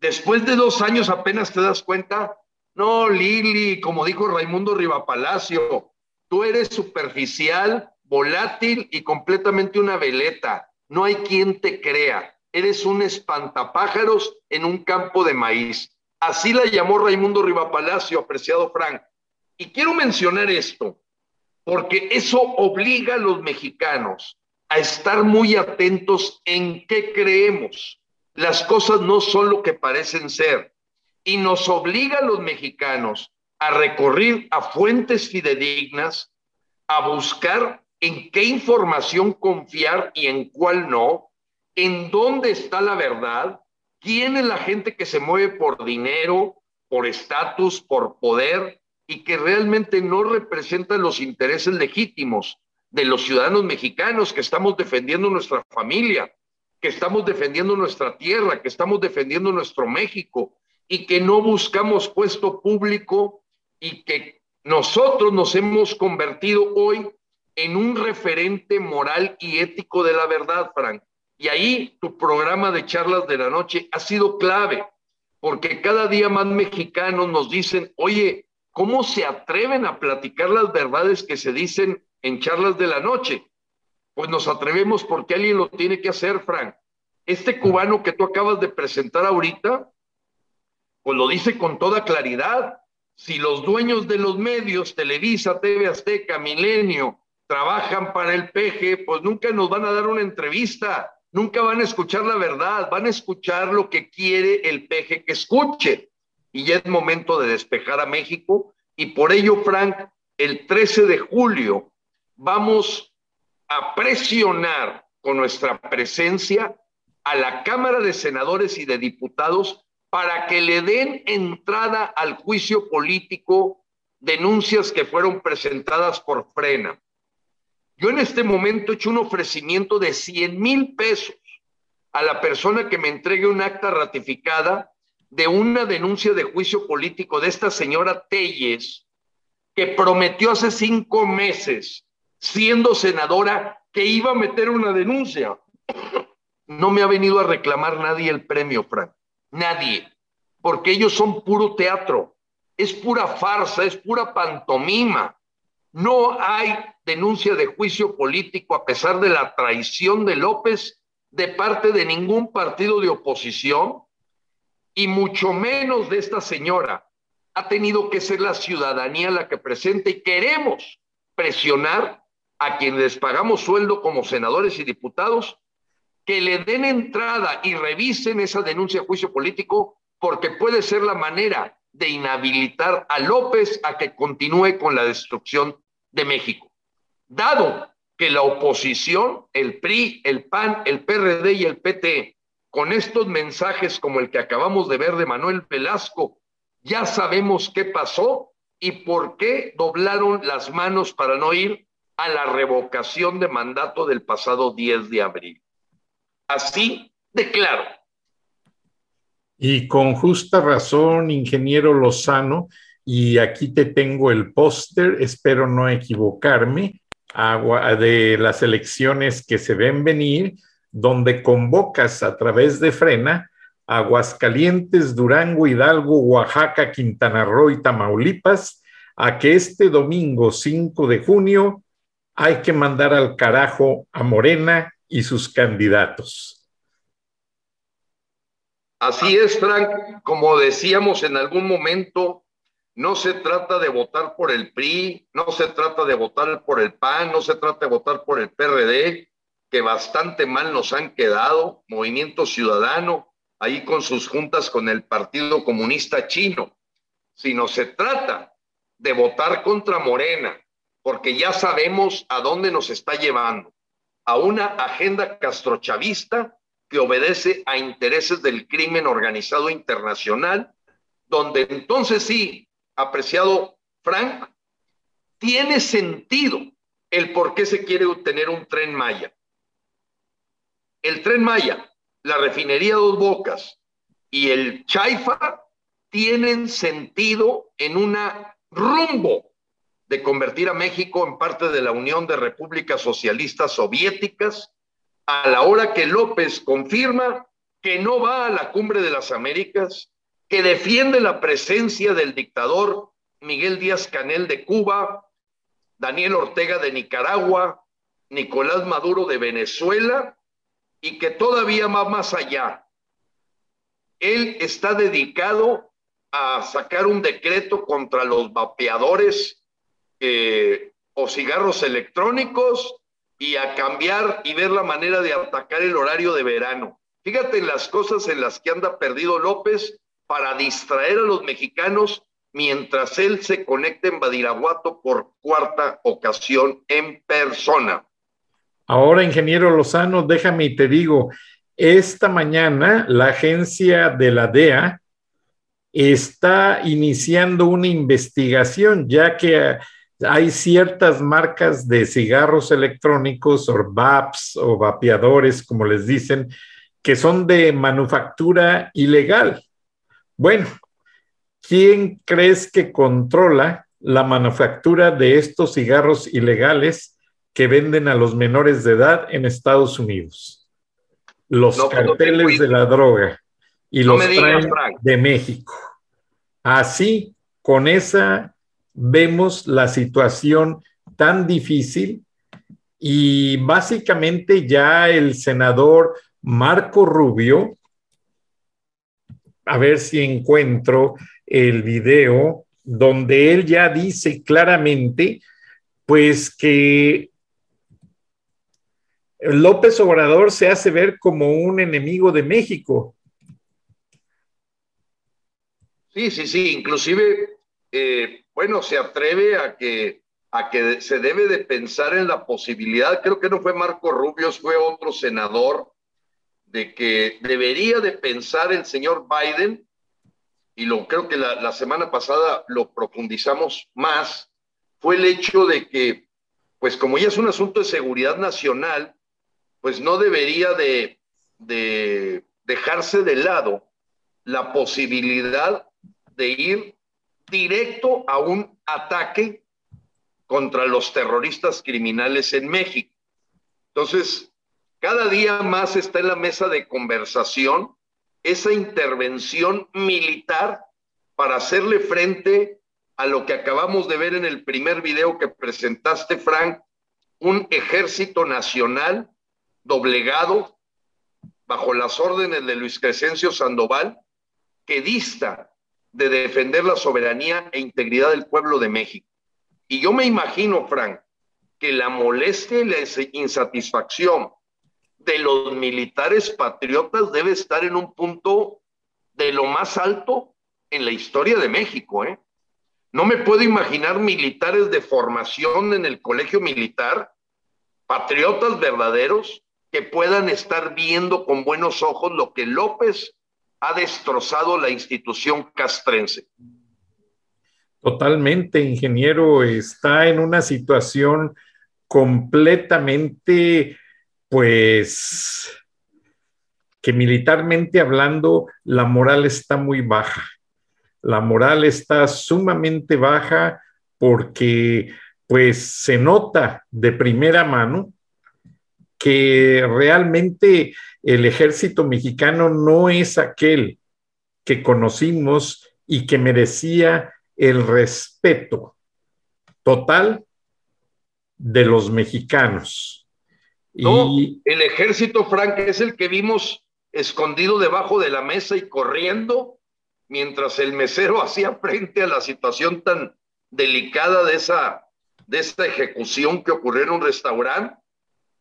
después de dos años apenas te das cuenta, no, Lili, como dijo Raimundo Rivapalacio, tú eres superficial, volátil y completamente una veleta. No hay quien te crea. Eres un espantapájaros en un campo de maíz. Así la llamó Raimundo Rivapalacio, apreciado Frank. Y quiero mencionar esto, porque eso obliga a los mexicanos a estar muy atentos en qué creemos las cosas no son lo que parecen ser y nos obliga a los mexicanos a recurrir a fuentes fidedignas, a buscar en qué información confiar y en cuál no, en dónde está la verdad, quién es la gente que se mueve por dinero, por estatus, por poder y que realmente no representa los intereses legítimos de los ciudadanos mexicanos que estamos defendiendo nuestra familia, que estamos defendiendo nuestra tierra, que estamos defendiendo nuestro México y que no buscamos puesto público y que nosotros nos hemos convertido hoy en un referente moral y ético de la verdad, Frank. Y ahí tu programa de charlas de la noche ha sido clave, porque cada día más mexicanos nos dicen, oye, ¿cómo se atreven a platicar las verdades que se dicen en charlas de la noche? pues nos atrevemos porque alguien lo tiene que hacer, Frank. Este cubano que tú acabas de presentar ahorita, pues lo dice con toda claridad. si los dueños de los medios, Televisa, TV Azteca, Milenio, trabajan para el peje, pues nunca nos van a dar una entrevista, nunca van a escuchar la verdad, van a escuchar lo que quiere el peje que escuche. Y ya es momento de despejar a México. Y por ello, Frank, el 13 de julio vamos a presionar con nuestra presencia a la Cámara de Senadores y de Diputados para que le den entrada al juicio político denuncias que fueron presentadas por Frena. Yo en este momento he hecho un ofrecimiento de 100 mil pesos a la persona que me entregue un acta ratificada de una denuncia de juicio político de esta señora Telles, que prometió hace cinco meses, siendo senadora, que iba a meter una denuncia. No me ha venido a reclamar nadie el premio, Frank. Nadie. Porque ellos son puro teatro. Es pura farsa, es pura pantomima. No hay denuncia de juicio político a pesar de la traición de López de parte de ningún partido de oposición y mucho menos de esta señora. Ha tenido que ser la ciudadanía la que presente y queremos presionar a quienes pagamos sueldo como senadores y diputados que le den entrada y revisen esa denuncia de juicio político porque puede ser la manera de inhabilitar a López a que continúe con la destrucción de México. Dado que la oposición, el PRI, el PAN, el PRD y el PT, con estos mensajes como el que acabamos de ver de Manuel Velasco, ya sabemos qué pasó y por qué doblaron las manos para no ir a la revocación de mandato del pasado 10 de abril. Así de claro. Y con justa razón, ingeniero Lozano, y aquí te tengo el póster, espero no equivocarme, de las elecciones que se ven venir, donde convocas a través de Frena Aguascalientes, Durango, Hidalgo, Oaxaca, Quintana Roo y Tamaulipas a que este domingo 5 de junio hay que mandar al carajo a Morena y sus candidatos. Así es, Frank. Como decíamos en algún momento, no se trata de votar por el PRI, no se trata de votar por el PAN, no se trata de votar por el PRD, que bastante mal nos han quedado, Movimiento Ciudadano, ahí con sus juntas con el Partido Comunista Chino, sino se trata de votar contra Morena, porque ya sabemos a dónde nos está llevando, a una agenda castrochavista que obedece a intereses del crimen organizado internacional, donde entonces sí apreciado Frank, tiene sentido el por qué se quiere obtener un tren Maya. El tren Maya, la refinería Dos Bocas y el Chaifa tienen sentido en un rumbo de convertir a México en parte de la Unión de Repúblicas Socialistas Soviéticas, a la hora que López confirma que no va a la cumbre de las Américas, que defiende la presencia del dictador Miguel Díaz Canel de Cuba, Daniel Ortega de Nicaragua, Nicolás Maduro de Venezuela y que todavía va más allá. Él está dedicado a sacar un decreto contra los vapeadores eh, o cigarros electrónicos y a cambiar y ver la manera de atacar el horario de verano. Fíjate las cosas en las que anda perdido López para distraer a los mexicanos mientras él se conecta en Badiraguato por cuarta ocasión en persona. Ahora, ingeniero Lozano, déjame y te digo, esta mañana la agencia de la DEA está iniciando una investigación, ya que hay ciertas marcas de cigarros electrónicos o VAPs o vapeadores, como les dicen, que son de manufactura ilegal. Bueno, ¿quién crees que controla la manufactura de estos cigarros ilegales que venden a los menores de edad en Estados Unidos? Los pues, carteles de la droga y los traen de México. Así, con esa vemos la situación tan difícil y básicamente ya el senador Marco Rubio a ver si encuentro el video donde él ya dice claramente, pues que López Obrador se hace ver como un enemigo de México. Sí, sí, sí, inclusive, eh, bueno, se atreve a que, a que se debe de pensar en la posibilidad, creo que no fue Marco Rubio, fue otro senador, de que debería de pensar el señor Biden, y lo creo que la, la semana pasada lo profundizamos más, fue el hecho de que, pues como ya es un asunto de seguridad nacional, pues no debería de, de dejarse de lado la posibilidad de ir directo a un ataque contra los terroristas criminales en México. Entonces, cada día más está en la mesa de conversación esa intervención militar para hacerle frente a lo que acabamos de ver en el primer video que presentaste, Frank, un ejército nacional doblegado bajo las órdenes de Luis Crescencio Sandoval, que dista de defender la soberanía e integridad del pueblo de México. Y yo me imagino, Frank, que la molestia y la insatisfacción de los militares patriotas debe estar en un punto de lo más alto en la historia de México. ¿eh? No me puedo imaginar militares de formación en el colegio militar, patriotas verdaderos, que puedan estar viendo con buenos ojos lo que López ha destrozado la institución castrense. Totalmente, ingeniero, está en una situación completamente, pues, que militarmente hablando, la moral está muy baja. La moral está sumamente baja porque, pues, se nota de primera mano que realmente el ejército mexicano no es aquel que conocimos y que merecía el respeto total de los mexicanos. y el ejército, Frank, es el que vimos escondido debajo de la mesa y corriendo mientras el mesero hacía frente a la situación tan delicada de esa, de ejecución que ocurrió en un restaurante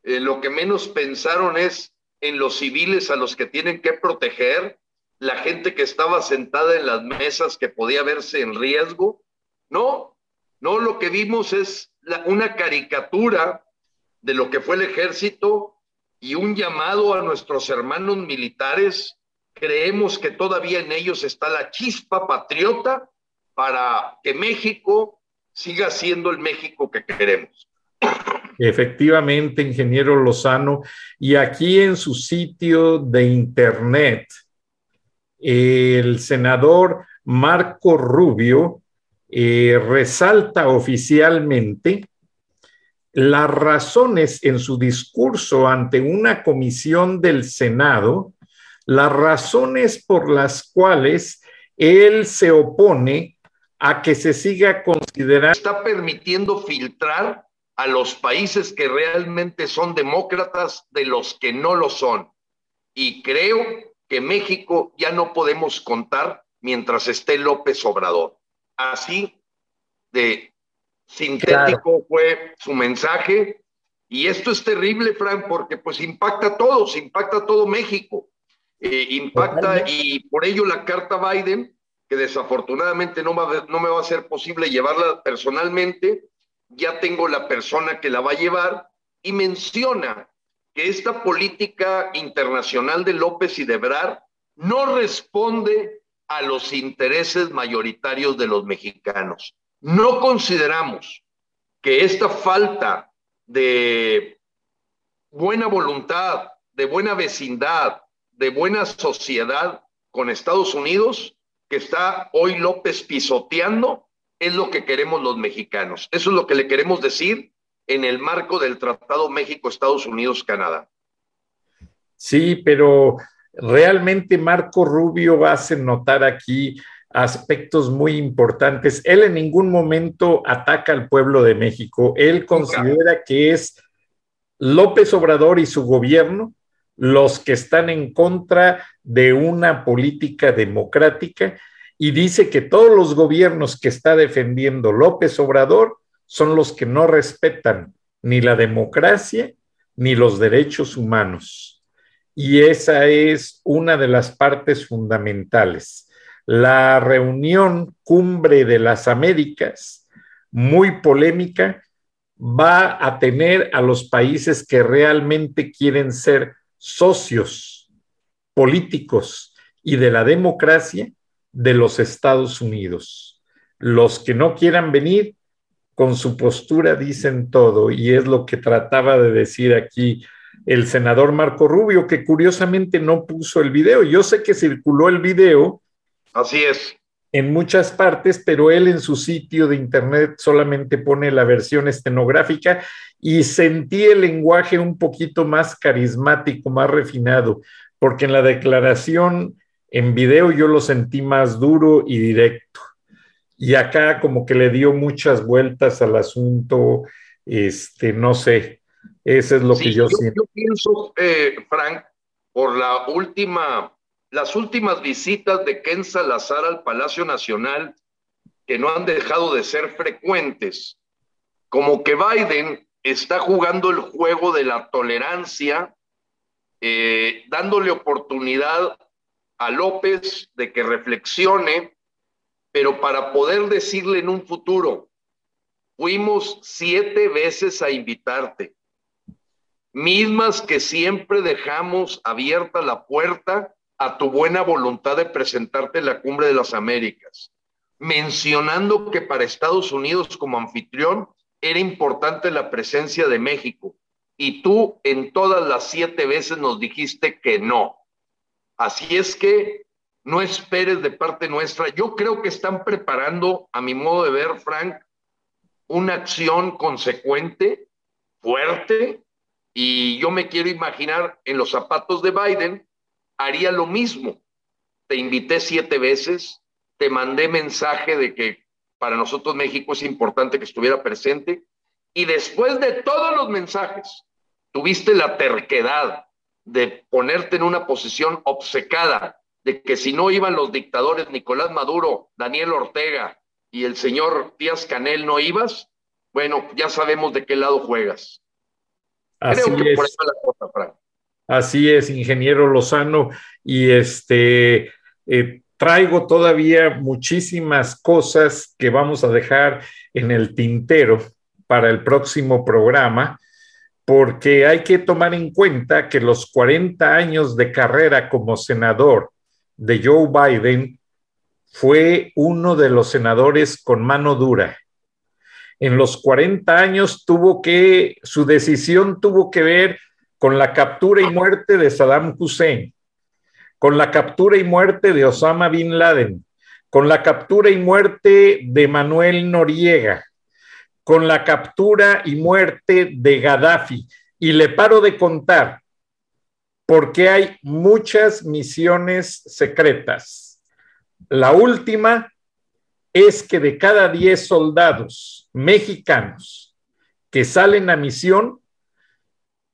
eh, lo que menos pensaron es en los civiles a los que tienen que proteger, la gente que estaba sentada en las mesas que podía verse en riesgo. No, no, lo que vimos es una caricatura de lo que fue el ejército y un llamado a nuestros hermanos militares. Creemos que todavía en ellos está la chispa patriota para que México siga siendo el México que queremos. Efectivamente, ingeniero Lozano. Y aquí en su sitio de internet, el senador Marco Rubio eh, resalta oficialmente las razones en su discurso ante una comisión del Senado, las razones por las cuales él se opone a que se siga considerando. Está permitiendo filtrar a los países que realmente son demócratas de los que no lo son. Y creo que México ya no podemos contar mientras esté López Obrador. Así de sintético fue su mensaje. Y esto es terrible, Frank, porque pues impacta a todos, impacta a todo México. Eh, impacta y por ello la carta Biden, que desafortunadamente no, no me va a ser posible llevarla personalmente, ya tengo la persona que la va a llevar y menciona que esta política internacional de López y de Ebrard no responde a los intereses mayoritarios de los mexicanos. No consideramos que esta falta de buena voluntad, de buena vecindad, de buena sociedad con Estados Unidos, que está hoy López pisoteando, es lo que queremos los mexicanos. Eso es lo que le queremos decir en el marco del Tratado México-Estados Unidos-Canadá. Sí, pero realmente Marco Rubio hace notar aquí aspectos muy importantes. Él en ningún momento ataca al pueblo de México. Él considera que es López Obrador y su gobierno los que están en contra de una política democrática y dice que todos los gobiernos que está defendiendo López Obrador son los que no respetan ni la democracia ni los derechos humanos. Y esa es una de las partes fundamentales. La reunión cumbre de las Américas, muy polémica, va a tener a los países que realmente quieren ser socios políticos y de la democracia de los Estados Unidos. Los que no quieran venir, con su postura dicen todo, y es lo que trataba de decir aquí el senador Marco Rubio, que curiosamente no puso el video. Yo sé que circuló el video. Así es. En muchas partes, pero él en su sitio de internet solamente pone la versión estenográfica y sentí el lenguaje un poquito más carismático, más refinado, porque en la declaración en video yo lo sentí más duro y directo. Y acá como que le dio muchas vueltas al asunto, este, no sé, eso es lo que yo, siento. Yo pienso, eh, Frank, por la última, las últimas visitas de Ken Salazar al Palacio Nacional, que no han dejado de ser frecuentes, como que Biden está jugando el juego de la tolerancia, eh, dándole oportunidad a López de que reflexione, pero para poder decirle en un futuro, fuimos siete veces a invitarte, mismas que siempre dejamos abierta la puerta a tu buena voluntad de presentarte en la cumbre de las Américas, mencionando que para Estados Unidos como anfitrión era importante la presencia de México. Y tú en todas las siete veces nos dijiste que no. Así es que no esperes de parte nuestra. Yo creo que están preparando, a mi modo de ver, Frank, una acción consecuente, fuerte, y yo me quiero imaginar en los zapatos de Biden, haría lo mismo. Te invité siete veces, te mandé mensaje de que para nosotros México es importante que estuviera presente, y después de todos los mensajes, tuviste la terquedad de ponerte en una posición obcecada de que si no iban los dictadores Nicolás Maduro, Daniel Ortega y el señor Díaz Canel no ibas, bueno, ya sabemos de qué lado juegas. Así Creo que es. por eso la cosa, Frank. Así es, ingeniero Lozano, y este eh, traigo todavía muchísimas cosas que vamos a dejar en el tintero para el próximo programa porque hay que tomar en cuenta que los 40 años de carrera como senador de Joe Biden fue uno de los senadores con mano dura. En los 40 años tuvo que, su decisión tuvo que ver con la captura y muerte de Saddam Hussein, con la captura y muerte de Osama Bin Laden, con la captura y muerte de Manuel Noriega, con la captura y muerte de Gaddafi. Y le paro de contar porque hay muchas misiones secretas. La última es que de cada 10 soldados mexicanos que salen a misión,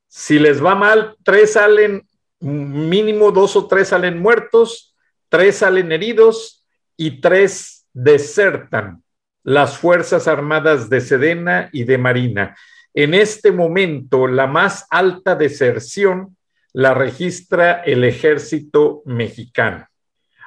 si les va mal, tres salen, mínimo dos o tres salen muertos, tres salen heridos y tres desertan las Fuerzas Armadas de Sedena y de Marina. En este momento, la más alta deserción la registra el ejército mexicano,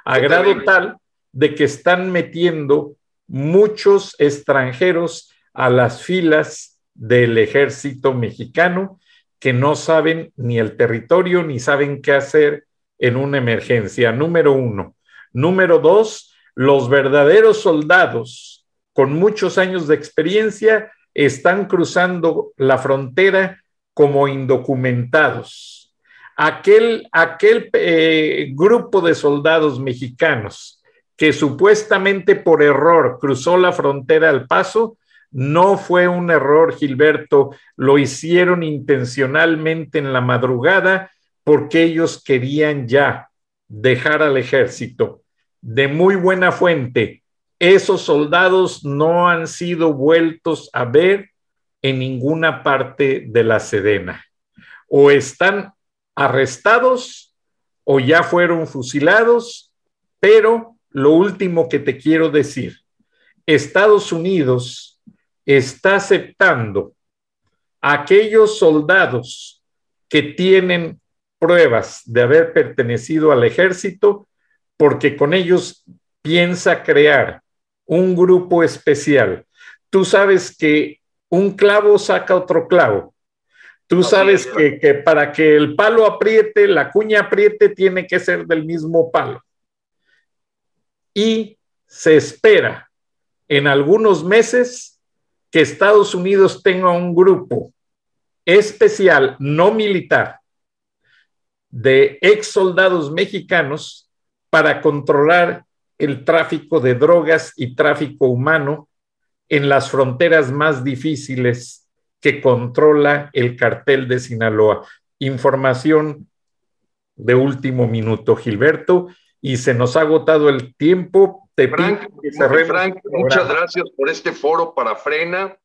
a grado tal de que están metiendo muchos extranjeros a las filas del ejército mexicano que no saben ni el territorio ni saben qué hacer en una emergencia. Número uno. Número dos, los verdaderos soldados con muchos años de experiencia están cruzando la frontera como indocumentados. Aquel, aquel eh, grupo de soldados mexicanos que supuestamente por error cruzó la frontera al paso, no fue un error, Gilberto, lo hicieron intencionalmente en la madrugada porque ellos querían ya dejar al ejército. De muy buena fuente, esos soldados no han sido vueltos a ver en ninguna parte de la Sedena. O están arrestados o ya fueron fusilados, pero lo último que te quiero decir. Estados Unidos está aceptando a aquellos soldados que tienen pruebas de haber pertenecido al ejército porque con ellos piensa crear un grupo especial. Tú sabes que un clavo saca otro clavo. Tú sabes que, que, para que el palo apriete, la cuña apriete, tiene que ser del mismo palo. Y se espera en algunos meses que Estados Unidos tenga un grupo especial, no militar, de ex soldados mexicanos para controlar el tráfico de drogas y tráfico humano en las fronteras más difíciles que controla el cartel de Sinaloa. Información de último minuto, Gilberto, y se nos ha agotado el tiempo. Te Frank, Frank muchas gracias por este foro para Frena.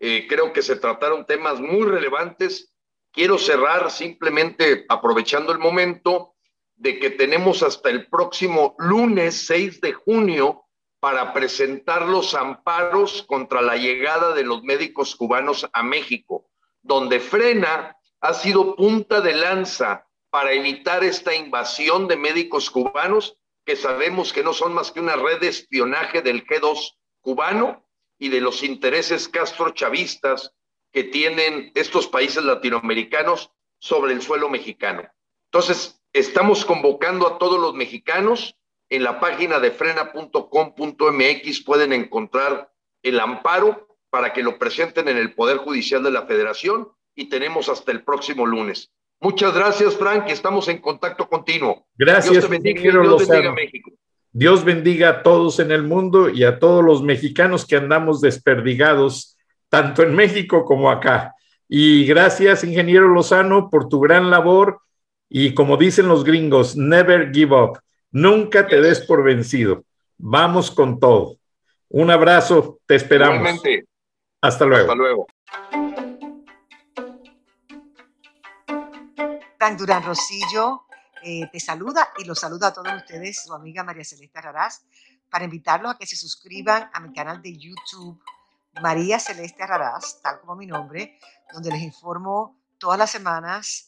Eh, creo que se trataron temas muy relevantes. Quiero cerrar simplemente aprovechando el momento de que tenemos hasta el próximo lunes 6 de junio para presentar los amparos contra la llegada de los médicos cubanos a México, donde Frena ha sido punta de lanza para evitar esta invasión de médicos cubanos, que sabemos que no son más que una red de espionaje del G2 cubano y de los intereses castrochavistas que tienen estos países latinoamericanos sobre el suelo mexicano. Entonces, estamos convocando a todos los mexicanos. En la página de frena.com.mx pueden encontrar el amparo para que lo presenten en el Poder Judicial de la Federación y tenemos hasta el próximo lunes. Muchas gracias, Frank, y estamos en contacto continuo. Gracias, Dios te bendiga, Dios bendiga México. Dios bendiga a todos en el mundo y a todos los mexicanos que andamos desperdigados, tanto en México como acá. Y gracias, ingeniero Lozano, por tu gran labor. Y como dicen los gringos, never give up. Nunca te des por vencido. Vamos con todo. Un abrazo, te esperamos. Hasta luego. Hasta luego. Frank Durán Rosillo eh, te saluda y los saluda a todos ustedes, su amiga María Celeste Raraz, para invitarlos a que se suscriban a mi canal de YouTube, María Celeste Raraz, tal como mi nombre, donde les informo todas las semanas